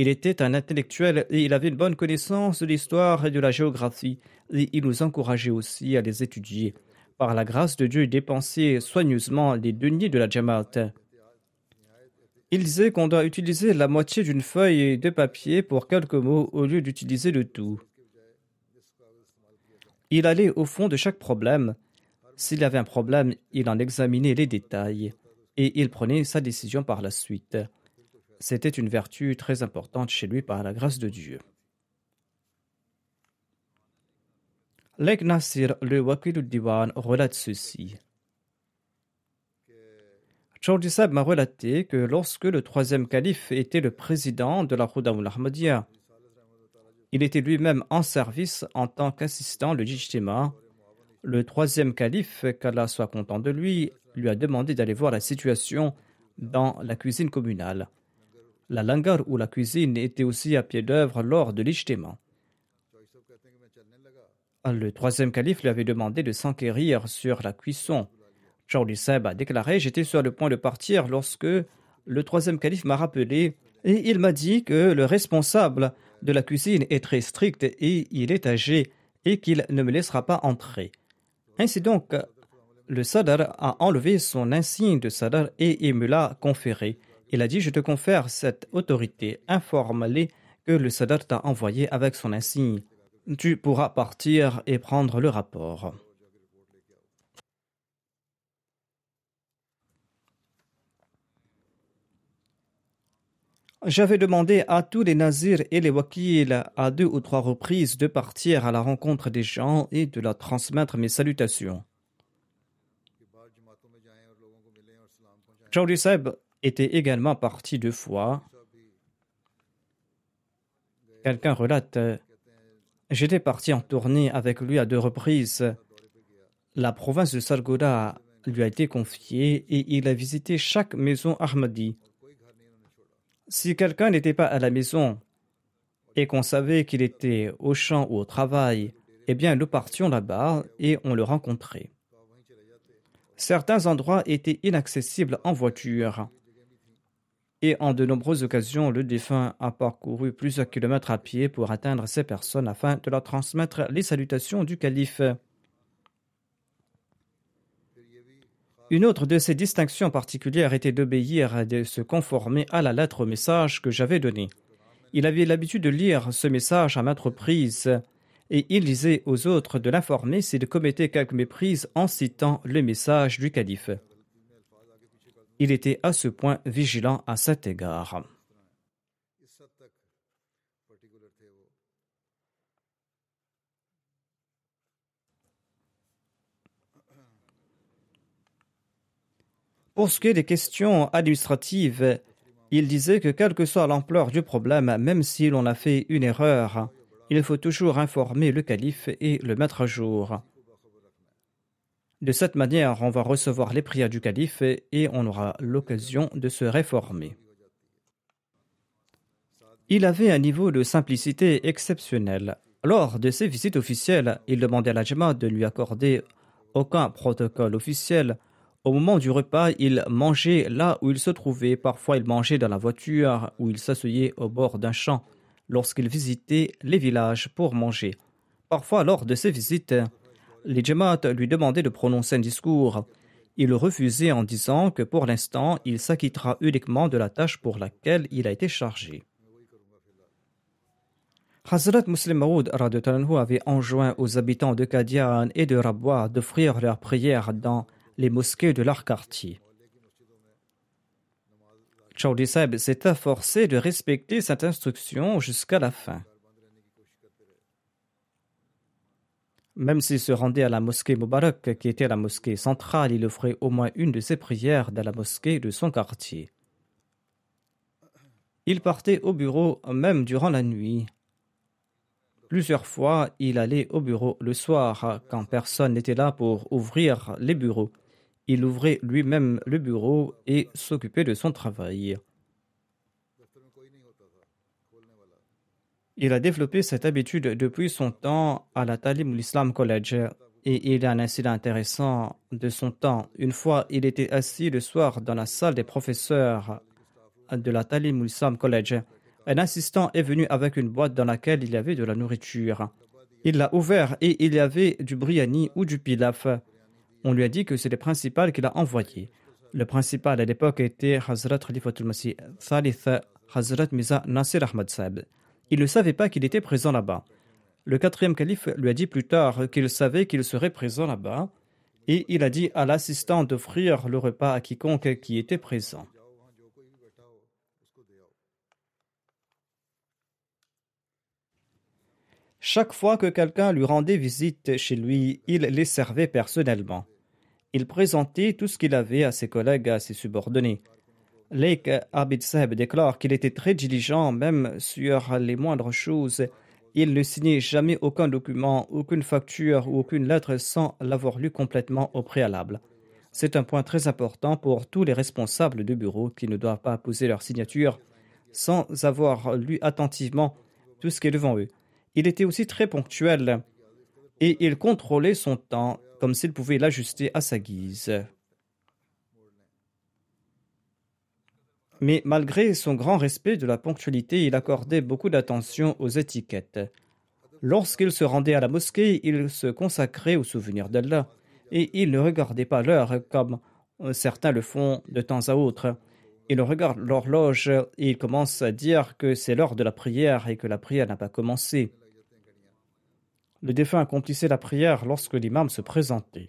Il était un intellectuel et il avait une bonne connaissance de l'histoire et de la géographie, et il nous encourageait aussi à les étudier. Par la grâce de Dieu, il dépensait soigneusement les deniers de la Jamaat. Il disait qu'on doit utiliser la moitié d'une feuille de papier pour quelques mots au lieu d'utiliser le tout. Il allait au fond de chaque problème. S'il y avait un problème, il en examinait les détails et il prenait sa décision par la suite. C'était une vertu très importante chez lui par la grâce de Dieu. Lek Nasir, le Wakil Diwan, relate ceci. Chaudhry m'a relaté que lorsque le troisième calife était le président de la Khoudaoul Ahmadiyya, il était lui-même en service en tant qu'assistant le Jijtima. Le troisième calife, qu'Allah soit content de lui, lui a demandé d'aller voir la situation dans la cuisine communale. La langar ou la cuisine était aussi à pied d'œuvre lors de l'Ijtima. Le troisième calife lui avait demandé de s'enquérir sur la cuisson. Charlie Seb a déclaré J'étais sur le point de partir lorsque le troisième calife m'a rappelé et il m'a dit que le responsable de la cuisine est très strict et il est âgé et qu'il ne me laissera pas entrer. Ainsi donc, le Sadar a enlevé son insigne de Sadar et il me l'a conféré. Il a dit Je te confère cette autorité. Informe-les que le Sadat t'a envoyé avec son insigne. Tu pourras partir et prendre le rapport. J'avais demandé à tous les nazirs et les wakils à deux ou trois reprises de partir à la rencontre des gens et de leur transmettre mes salutations. Seb était également parti deux fois. Quelqu'un relate J'étais parti en tournée avec lui à deux reprises. La province de Sargoda lui a été confiée et il a visité chaque maison Ahmadi. Si quelqu'un n'était pas à la maison et qu'on savait qu'il était au champ ou au travail, eh bien nous partions là-bas et on le rencontrait. Certains endroits étaient inaccessibles en voiture. Et en de nombreuses occasions, le défunt a parcouru plusieurs kilomètres à pied pour atteindre ces personnes afin de leur transmettre les salutations du calife. Une autre de ses distinctions particulières était d'obéir et de se conformer à la lettre au message que j'avais donné. Il avait l'habitude de lire ce message à maintes reprises et il disait aux autres de l'informer s'il commettait quelque méprise en citant le message du calife. Il était à ce point vigilant à cet égard. Pour ce qui est des questions administratives, il disait que quelle que soit l'ampleur du problème, même si l'on a fait une erreur, il faut toujours informer le calife et le mettre à jour. De cette manière, on va recevoir les prières du calife et on aura l'occasion de se réformer. Il avait un niveau de simplicité exceptionnel. Lors de ses visites officielles, il demandait à la Jama de lui accorder aucun protocole officiel. Au moment du repas, il mangeait là où il se trouvait. Parfois, il mangeait dans la voiture ou il s'asseyait au bord d'un champ lorsqu'il visitait les villages pour manger. Parfois, lors de ses visites, les Jamaat lui demandaient de prononcer un discours. Il refusait en disant que pour l'instant, il s'acquittera uniquement de la tâche pour laquelle il a été chargé. Hazrat Muslim Maud avait enjoint aux habitants de Kadian et de Rabwa d'offrir leurs prières dans les mosquées de leur quartier. Chaudi s'est efforcé de respecter cette instruction jusqu'à la fin. Même s'il se rendait à la mosquée Mubarak, qui était la mosquée centrale, il offrait au moins une de ses prières dans la mosquée de son quartier. Il partait au bureau même durant la nuit. Plusieurs fois, il allait au bureau le soir quand personne n'était là pour ouvrir les bureaux il ouvrait lui-même le bureau et s'occupait de son travail. Il a développé cette habitude depuis son temps à la Talim Islam College et il a un incident intéressant de son temps. Une fois, il était assis le soir dans la salle des professeurs de la Talim Islam College. Un assistant est venu avec une boîte dans laquelle il y avait de la nourriture. Il l'a ouvert et il y avait du briani ou du pilaf. On lui a dit que c'est le principal qu'il a envoyé. Le principal à l'époque était Hazrat Khalifatul Masih Thalith Hazrat Miza Nasir Ahmad. Il ne savait pas qu'il était présent là-bas. Le quatrième calife lui a dit plus tard qu'il savait qu'il serait présent là-bas et il a dit à l'assistant d'offrir le repas à quiconque qui était présent. Chaque fois que quelqu'un lui rendait visite chez lui, il les servait personnellement. Il présentait tout ce qu'il avait à ses collègues, à ses subordonnés. Lake Abid Seb déclare qu'il était très diligent, même sur les moindres choses. Il ne signait jamais aucun document, aucune facture ou aucune lettre sans l'avoir lu complètement au préalable. C'est un point très important pour tous les responsables de bureau qui ne doivent pas poser leur signature sans avoir lu attentivement tout ce qui est devant eux. Il était aussi très ponctuel et il contrôlait son temps comme s'il pouvait l'ajuster à sa guise. Mais malgré son grand respect de la ponctualité, il accordait beaucoup d'attention aux étiquettes. Lorsqu'il se rendait à la mosquée, il se consacrait au souvenir d'Allah et il ne regardait pas l'heure comme certains le font de temps à autre. Il regarde l'horloge et il commence à dire que c'est l'heure de la prière et que la prière n'a pas commencé. Le défunt accomplissait la prière lorsque l'imam se présentait.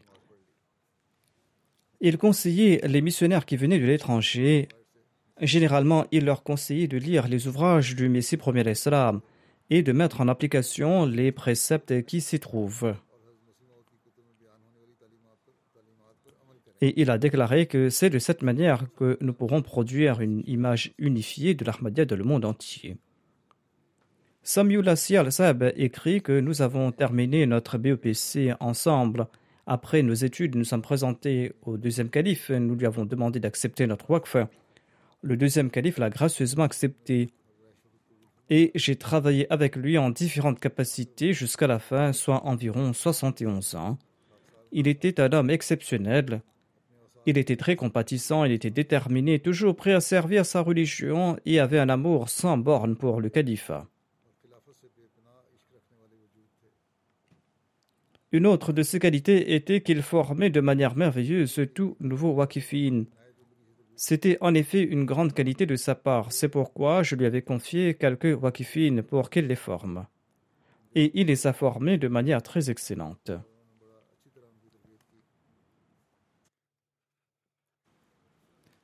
Il conseillait les missionnaires qui venaient de l'étranger. Généralement, il leur conseillait de lire les ouvrages du Messie premier l'Islam et de mettre en application les préceptes qui s'y trouvent. Et il a déclaré que c'est de cette manière que nous pourrons produire une image unifiée de l'Ahmadiyya dans le monde entier. Samuel Al-Sab écrit que nous avons terminé notre BEPC ensemble. Après nos études, nous sommes présentés au deuxième calife. Nous lui avons demandé d'accepter notre waqf. Le deuxième calife l'a gracieusement accepté. Et j'ai travaillé avec lui en différentes capacités jusqu'à la fin, soit environ 71 ans. Il était un homme exceptionnel. Il était très compatissant, il était déterminé, toujours prêt à servir sa religion et avait un amour sans borne pour le califat. Une autre de ses qualités était qu'il formait de manière merveilleuse tout nouveau wakifin. C'était en effet une grande qualité de sa part, c'est pourquoi je lui avais confié quelques wakifin pour qu'il les forme. Et il les a formés de manière très excellente.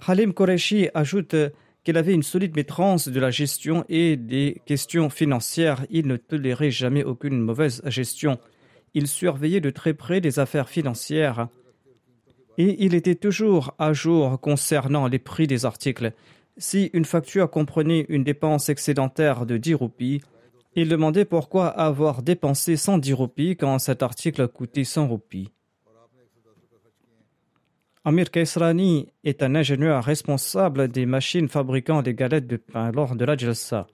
Halim Qureshi ajoute qu'il avait une solide maîtrise de la gestion et des questions financières. Il ne tolérait jamais aucune mauvaise gestion. Il surveillait de très près les affaires financières et il était toujours à jour concernant les prix des articles. Si une facture comprenait une dépense excédentaire de 10 roupies, il demandait pourquoi avoir dépensé 110 roupies quand cet article coûtait 100 roupies. Amir Kaisrani est un ingénieur responsable des machines fabriquant des galettes de pain lors de la Jalsa.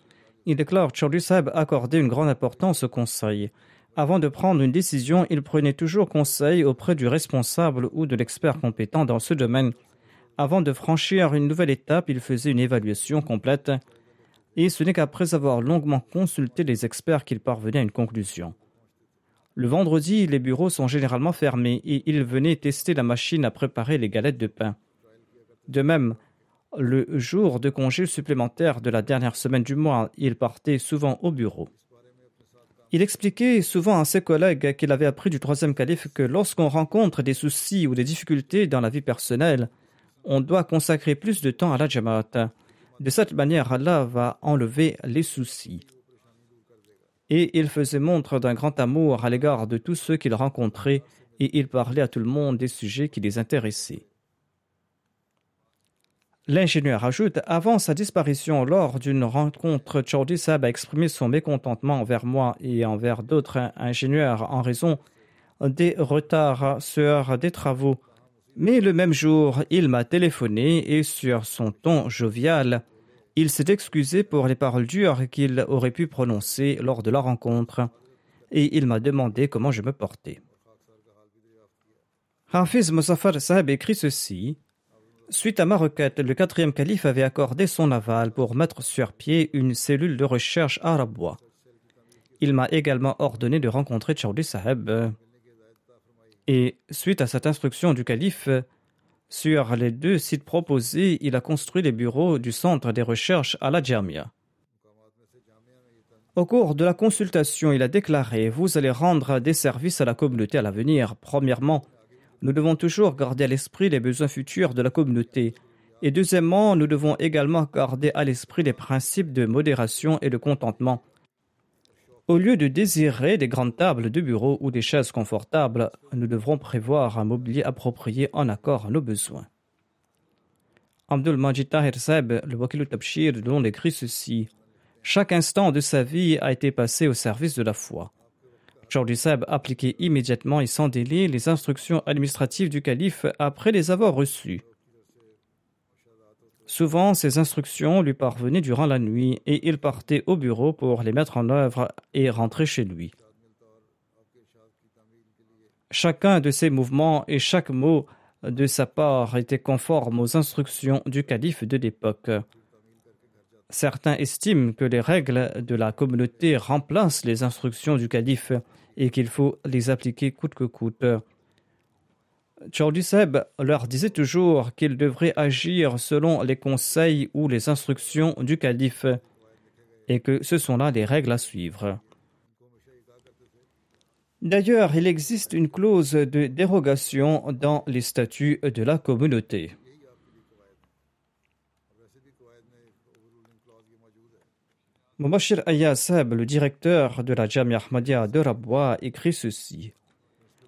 Il déclare que Chaudhry accordait une grande importance au conseil. Avant de prendre une décision, il prenait toujours conseil auprès du responsable ou de l'expert compétent dans ce domaine. Avant de franchir une nouvelle étape, il faisait une évaluation complète. Et ce n'est qu'après avoir longuement consulté les experts qu'il parvenait à une conclusion. Le vendredi, les bureaux sont généralement fermés et il venait tester la machine à préparer les galettes de pain. De même, le jour de congé supplémentaire de la dernière semaine du mois, il partait souvent au bureau. Il expliquait souvent à ses collègues qu'il avait appris du troisième calife que lorsqu'on rencontre des soucis ou des difficultés dans la vie personnelle, on doit consacrer plus de temps à la Jamaat. De cette manière, Allah va enlever les soucis et il faisait montre d'un grand amour à l'égard de tous ceux qu'il rencontrait, et il parlait à tout le monde des sujets qui les intéressaient. L'ingénieur ajoute Avant sa disparition, lors d'une rencontre, Chaudhry Sab a exprimé son mécontentement envers moi et envers d'autres ingénieurs en raison des retards sur des travaux. Mais le même jour, il m'a téléphoné et sur son ton jovial, il s'est excusé pour les paroles dures qu'il aurait pu prononcer lors de la rencontre et il m'a demandé comment je me portais. Hafiz Muzaffar Sahib écrit ceci. Suite à ma requête, le quatrième calife avait accordé son aval pour mettre sur pied une cellule de recherche à Rabwa. Il m'a également ordonné de rencontrer Chaudhry Sahib. Et suite à cette instruction du calife, sur les deux sites proposés, il a construit les bureaux du centre des recherches à la Jamia. Au cours de la consultation, il a déclaré Vous allez rendre des services à la communauté à l'avenir. Premièrement, nous devons toujours garder à l'esprit les besoins futurs de la communauté. Et deuxièmement, nous devons également garder à l'esprit les principes de modération et de contentement. Au lieu de désirer des grandes tables de bureau ou des chaises confortables, nous devrons prévoir un mobilier approprié en accord à nos besoins. Abdul Majid Tahir le Wakil Tabshir, dont écrit ceci Chaque instant de sa vie a été passé au service de la foi. Chaudhry Seb appliquait immédiatement et sans délai les instructions administratives du calife après les avoir reçues. Souvent, ces instructions lui parvenaient durant la nuit et il partait au bureau pour les mettre en œuvre et rentrer chez lui. Chacun de ces mouvements et chaque mot de sa part était conforme aux instructions du calife de l'époque. Certains estiment que les règles de la communauté remplacent les instructions du calife et qu'il faut les appliquer coûte que coûte. Seb leur disait toujours qu'ils devraient agir selon les conseils ou les instructions du calife et que ce sont là les règles à suivre. D'ailleurs, il existe une clause de dérogation dans les statuts de la communauté. Mubashir Ayasab, le directeur de la Jamia Ahmadiyya de Rabwa, écrit ceci.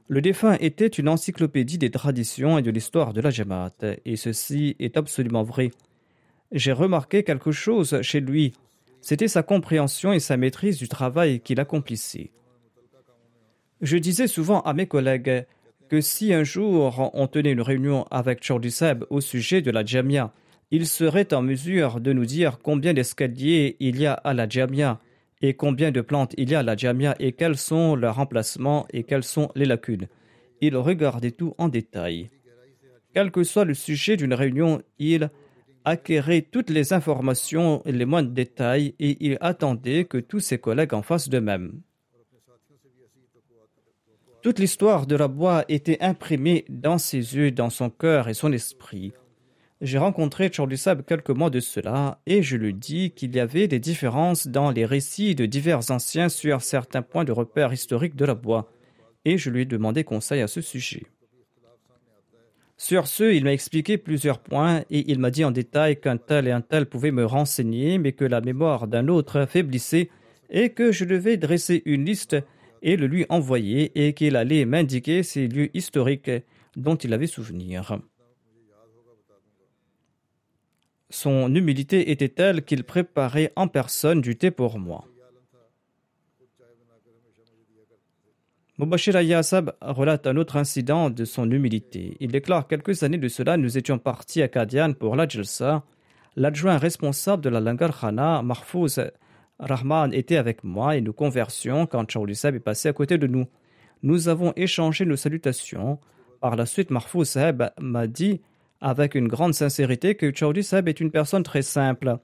Le défunt était une encyclopédie des traditions et de l'histoire de la Jamaat, et ceci est absolument vrai. J'ai remarqué quelque chose chez lui, c'était sa compréhension et sa maîtrise du travail qu'il accomplissait. Je disais souvent à mes collègues que si un jour on tenait une réunion avec Chaudhry Seb au sujet de la Jamia, il serait en mesure de nous dire combien d'escaliers il y a à la Jamia et combien de plantes il y a à la Jamia et quels sont leurs remplacements et quelles sont les lacunes. Il regardait tout en détail. Quel que soit le sujet d'une réunion, il acquérait toutes les informations et les moindres détails et il attendait que tous ses collègues en fassent de même. Toute l'histoire de la bois était imprimée dans ses yeux, dans son cœur et son esprit. J'ai rencontré Charlie Sab quelques mois de cela et je lui dis qu'il y avait des différences dans les récits de divers anciens sur certains points de repère historiques de la bois et je lui ai demandé conseil à ce sujet. Sur ce, il m'a expliqué plusieurs points et il m'a dit en détail qu'un tel et un tel pouvaient me renseigner, mais que la mémoire d'un autre faiblissait et que je devais dresser une liste et le lui envoyer et qu'il allait m'indiquer ces lieux historiques dont il avait souvenir. Son humilité était telle qu'il préparait en personne du thé pour moi. Mubashir Ayasab relate un autre incident de son humilité. Il déclare quelques années de cela, nous étions partis à Kadian pour la Jalsa. L'adjoint responsable de la Langar Khana, Mahfouz Rahman, était avec moi et nous conversions quand Chaouli est passé à côté de nous. Nous avons échangé nos salutations. Par la suite, Mahfouz Saheb m'a dit avec une grande sincérité que Saheb est une personne très simple.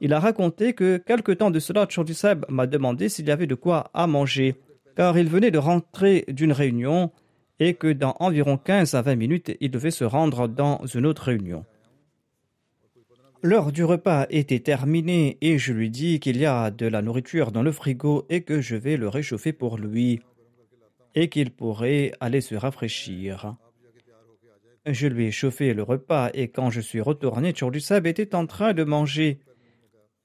Il a raconté que quelque temps de cela, Chaouli Saheb m'a demandé s'il y avait de quoi à manger car il venait de rentrer d'une réunion et que dans environ 15 à 20 minutes, il devait se rendre dans une autre réunion. L'heure du repas était terminée et je lui dis qu'il y a de la nourriture dans le frigo et que je vais le réchauffer pour lui et qu'il pourrait aller se rafraîchir. Je lui ai chauffé le repas et quand je suis retourné, Sab était en train de manger.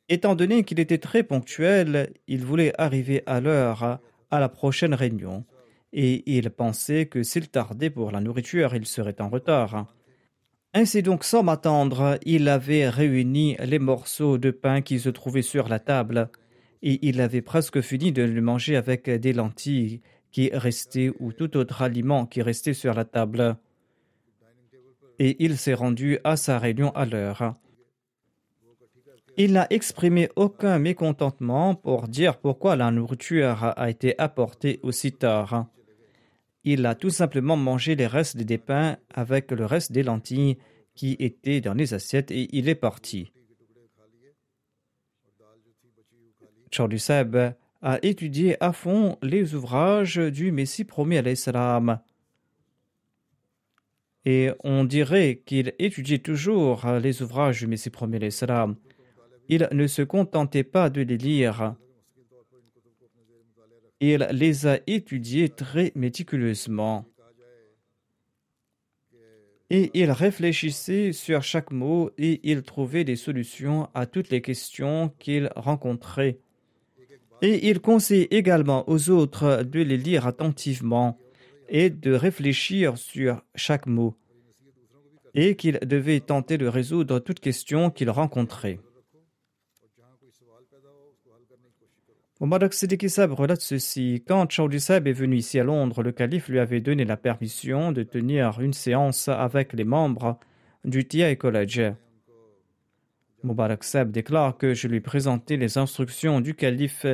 Étant donné qu'il était très ponctuel, il voulait arriver à l'heure à la prochaine réunion, et il pensait que s'il tardait pour la nourriture, il serait en retard. Ainsi donc, sans m'attendre, il avait réuni les morceaux de pain qui se trouvaient sur la table, et il avait presque fini de le manger avec des lentilles qui restaient ou tout autre aliment qui restait sur la table. Et il s'est rendu à sa réunion à l'heure. Il n'a exprimé aucun mécontentement pour dire pourquoi la nourriture a été apportée aussi tard. Il a tout simplement mangé les restes des pains avec le reste des lentilles qui étaient dans les assiettes et il est parti. Charlie Seb a étudié à fond les ouvrages du Messie promis à l'Islam. Et on dirait qu'il étudiait toujours les ouvrages du Messie l'Islam. Il ne se contentait pas de les lire. Il les a étudiés très méticuleusement. Et il réfléchissait sur chaque mot et il trouvait des solutions à toutes les questions qu'il rencontrait. Et il conseillait également aux autres de les lire attentivement et de réfléchir sur chaque mot, et qu'ils devaient tenter de résoudre toute question qu'ils rencontraient. Mubarak Siddiqui relate ceci. Quand Chaudhry Sab est venu ici à Londres, le calife lui avait donné la permission de tenir une séance avec les membres du TI College. Mubarak Sab déclare que je lui présentais les instructions du calife.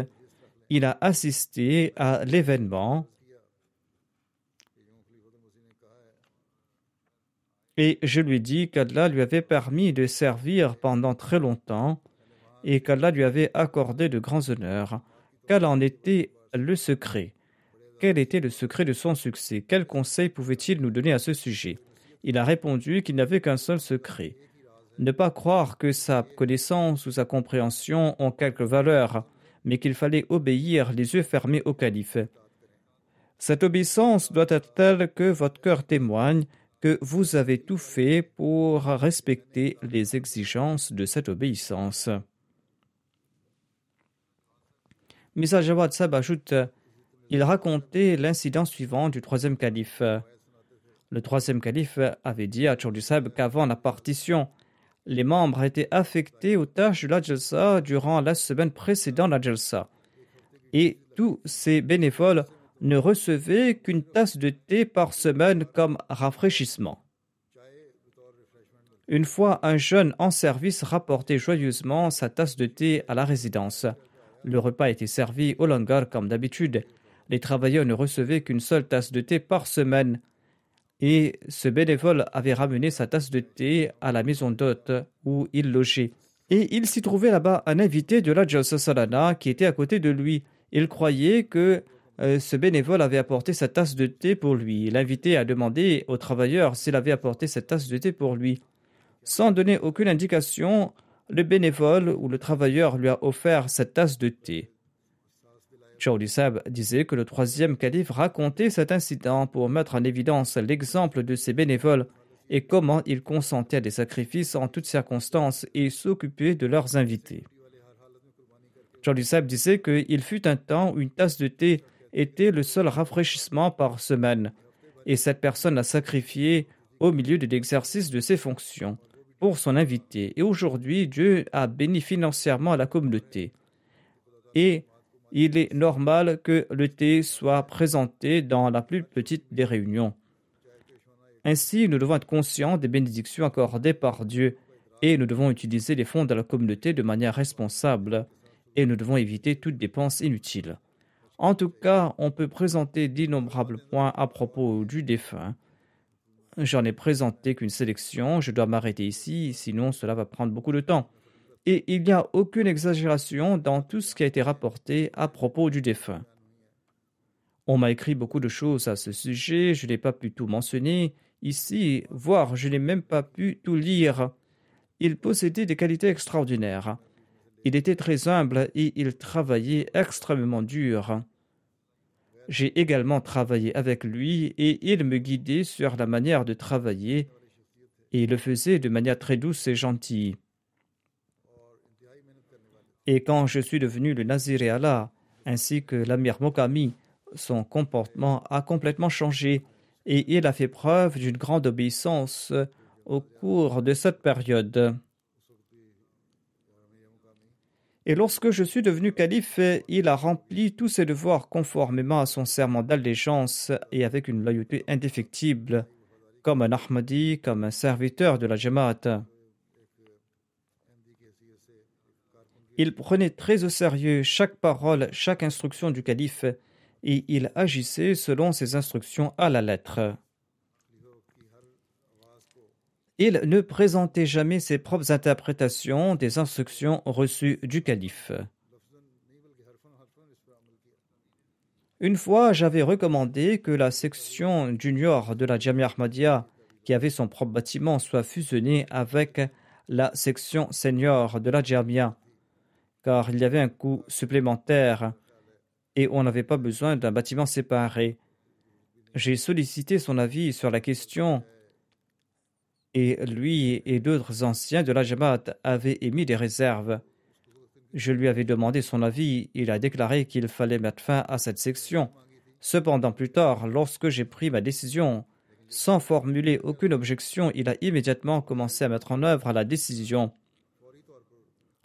Il a assisté à l'événement et je lui dis qu'Allah lui avait permis de servir pendant très longtemps et qu'Allah lui avait accordé de grands honneurs. Quel en était le secret? Quel était le secret de son succès? Quel conseil pouvait-il nous donner à ce sujet? Il a répondu qu'il n'avait qu'un seul secret. Ne pas croire que sa connaissance ou sa compréhension ont quelque valeur, mais qu'il fallait obéir les yeux fermés au calife. Cette obéissance doit être telle que votre cœur témoigne que vous avez tout fait pour respecter les exigences de cette obéissance. Misa Jawad Sab ajoute Il racontait l'incident suivant du troisième calife. Le troisième calife avait dit à Sab qu'avant la partition, les membres étaient affectés aux tâches de la Jalsa durant la semaine précédant la Jalsa. Et tous ces bénévoles ne recevaient qu'une tasse de thé par semaine comme rafraîchissement. Une fois, un jeune en service rapportait joyeusement sa tasse de thé à la résidence. Le repas était servi au langar comme d'habitude. Les travailleurs ne recevaient qu'une seule tasse de thé par semaine. Et ce bénévole avait ramené sa tasse de thé à la maison d'hôte où il logeait. Et il s'y trouvait là-bas un invité de la Salana qui était à côté de lui. Il croyait que ce bénévole avait apporté sa tasse de thé pour lui. L'invité a demandé au travailleur s'il avait apporté cette tasse de thé pour lui. Sans donner aucune indication, le bénévole ou le travailleur lui a offert cette tasse de thé. Chaudi Sab disait que le troisième calife racontait cet incident pour mettre en évidence l'exemple de ces bénévoles et comment ils consentaient à des sacrifices en toutes circonstances et s'occupaient de leurs invités. Chaudi Sab disait qu'il fut un temps où une tasse de thé était le seul rafraîchissement par semaine, et cette personne a sacrifié au milieu de l'exercice de ses fonctions pour son invité. Et aujourd'hui, Dieu a béni financièrement la communauté. Et il est normal que le thé soit présenté dans la plus petite des réunions. Ainsi, nous devons être conscients des bénédictions accordées par Dieu et nous devons utiliser les fonds de la communauté de manière responsable et nous devons éviter toute dépense inutile. En tout cas, on peut présenter d'innombrables points à propos du défunt. J'en ai présenté qu'une sélection, je dois m'arrêter ici, sinon cela va prendre beaucoup de temps et il n'y a aucune exagération dans tout ce qui a été rapporté à propos du défunt. On m'a écrit beaucoup de choses à ce sujet, je n'ai pas pu tout mentionner ici, voire je n'ai même pas pu tout lire. Il possédait des qualités extraordinaires. Il était très humble et il travaillait extrêmement dur. J'ai également travaillé avec lui et il me guidait sur la manière de travailler et le faisait de manière très douce et gentille. Et quand je suis devenu le Nazir Allah, ainsi que l'Amir Mokami, son comportement a complètement changé et il a fait preuve d'une grande obéissance au cours de cette période. Et lorsque je suis devenu calife, il a rempli tous ses devoirs conformément à son serment d'allégeance et avec une loyauté indéfectible, comme un Ahmadi, comme un serviteur de la Jamaat. Il prenait très au sérieux chaque parole, chaque instruction du calife, et il agissait selon ses instructions à la lettre. Il ne présentait jamais ses propres interprétations des instructions reçues du calife. Une fois, j'avais recommandé que la section junior de la Jamia Ahmadiyya, qui avait son propre bâtiment, soit fusionnée avec la section senior de la Jamia car il y avait un coût supplémentaire et on n'avait pas besoin d'un bâtiment séparé. J'ai sollicité son avis sur la question et lui et d'autres anciens de la Jamaat avaient émis des réserves. Je lui avais demandé son avis, il a déclaré qu'il fallait mettre fin à cette section. Cependant, plus tard, lorsque j'ai pris ma décision, sans formuler aucune objection, il a immédiatement commencé à mettre en œuvre la décision.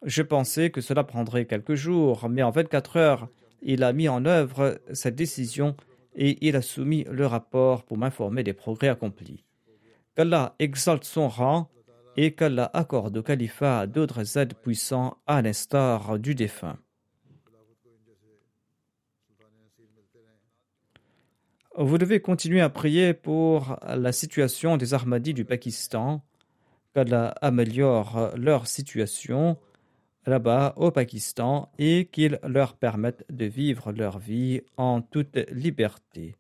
Je pensais que cela prendrait quelques jours, mais en 24 heures, il a mis en œuvre cette décision et il a soumis le rapport pour m'informer des progrès accomplis. Qu'Allah exalte son rang et qu'Allah accorde au califat d'autres aides puissants à l'instar du défunt. Vous devez continuer à prier pour la situation des Ahmadis du Pakistan, qu'Allah améliore leur situation là-bas au Pakistan et qu'ils leur permettent de vivre leur vie en toute liberté.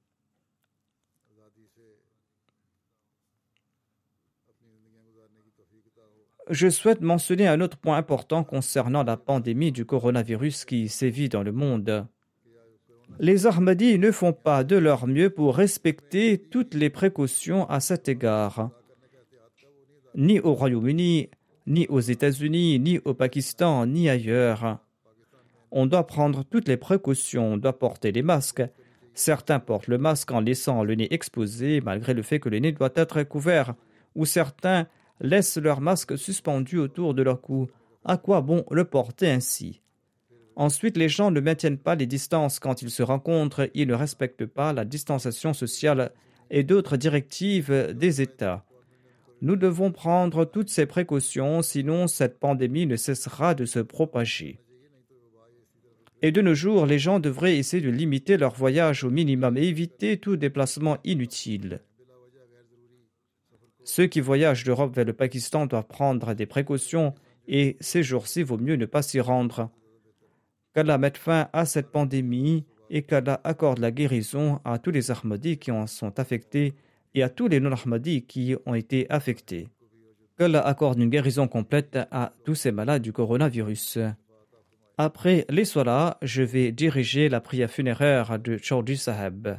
Je souhaite mentionner un autre point important concernant la pandémie du coronavirus qui sévit dans le monde. Les Ahmadis ne font pas de leur mieux pour respecter toutes les précautions à cet égard. Ni au Royaume-Uni, ni aux États-Unis, ni au Pakistan, ni ailleurs. On doit prendre toutes les précautions, on doit porter les masques. Certains portent le masque en laissant le nez exposé malgré le fait que le nez doit être couvert, ou certains laissent leur masque suspendu autour de leur cou. À quoi bon le porter ainsi? Ensuite, les gens ne maintiennent pas les distances quand ils se rencontrent, ils ne respectent pas la distanciation sociale et d'autres directives des États. Nous devons prendre toutes ces précautions, sinon cette pandémie ne cessera de se propager. Et de nos jours, les gens devraient essayer de limiter leur voyage au minimum et éviter tout déplacement inutile. Ceux qui voyagent d'Europe vers le Pakistan doivent prendre des précautions et ces jours-ci, vaut mieux ne pas s'y rendre. Qu'Allah mette fin à cette pandémie et qu'Allah accorde la guérison à tous les Ahmadis qui en sont affectés et à tous les non-Ahmadis qui ont été affectés. Qu'Allah accorde une guérison complète à tous ces malades du coronavirus. Après les soirs, je vais diriger la prière funéraire de Chaudhry Saheb.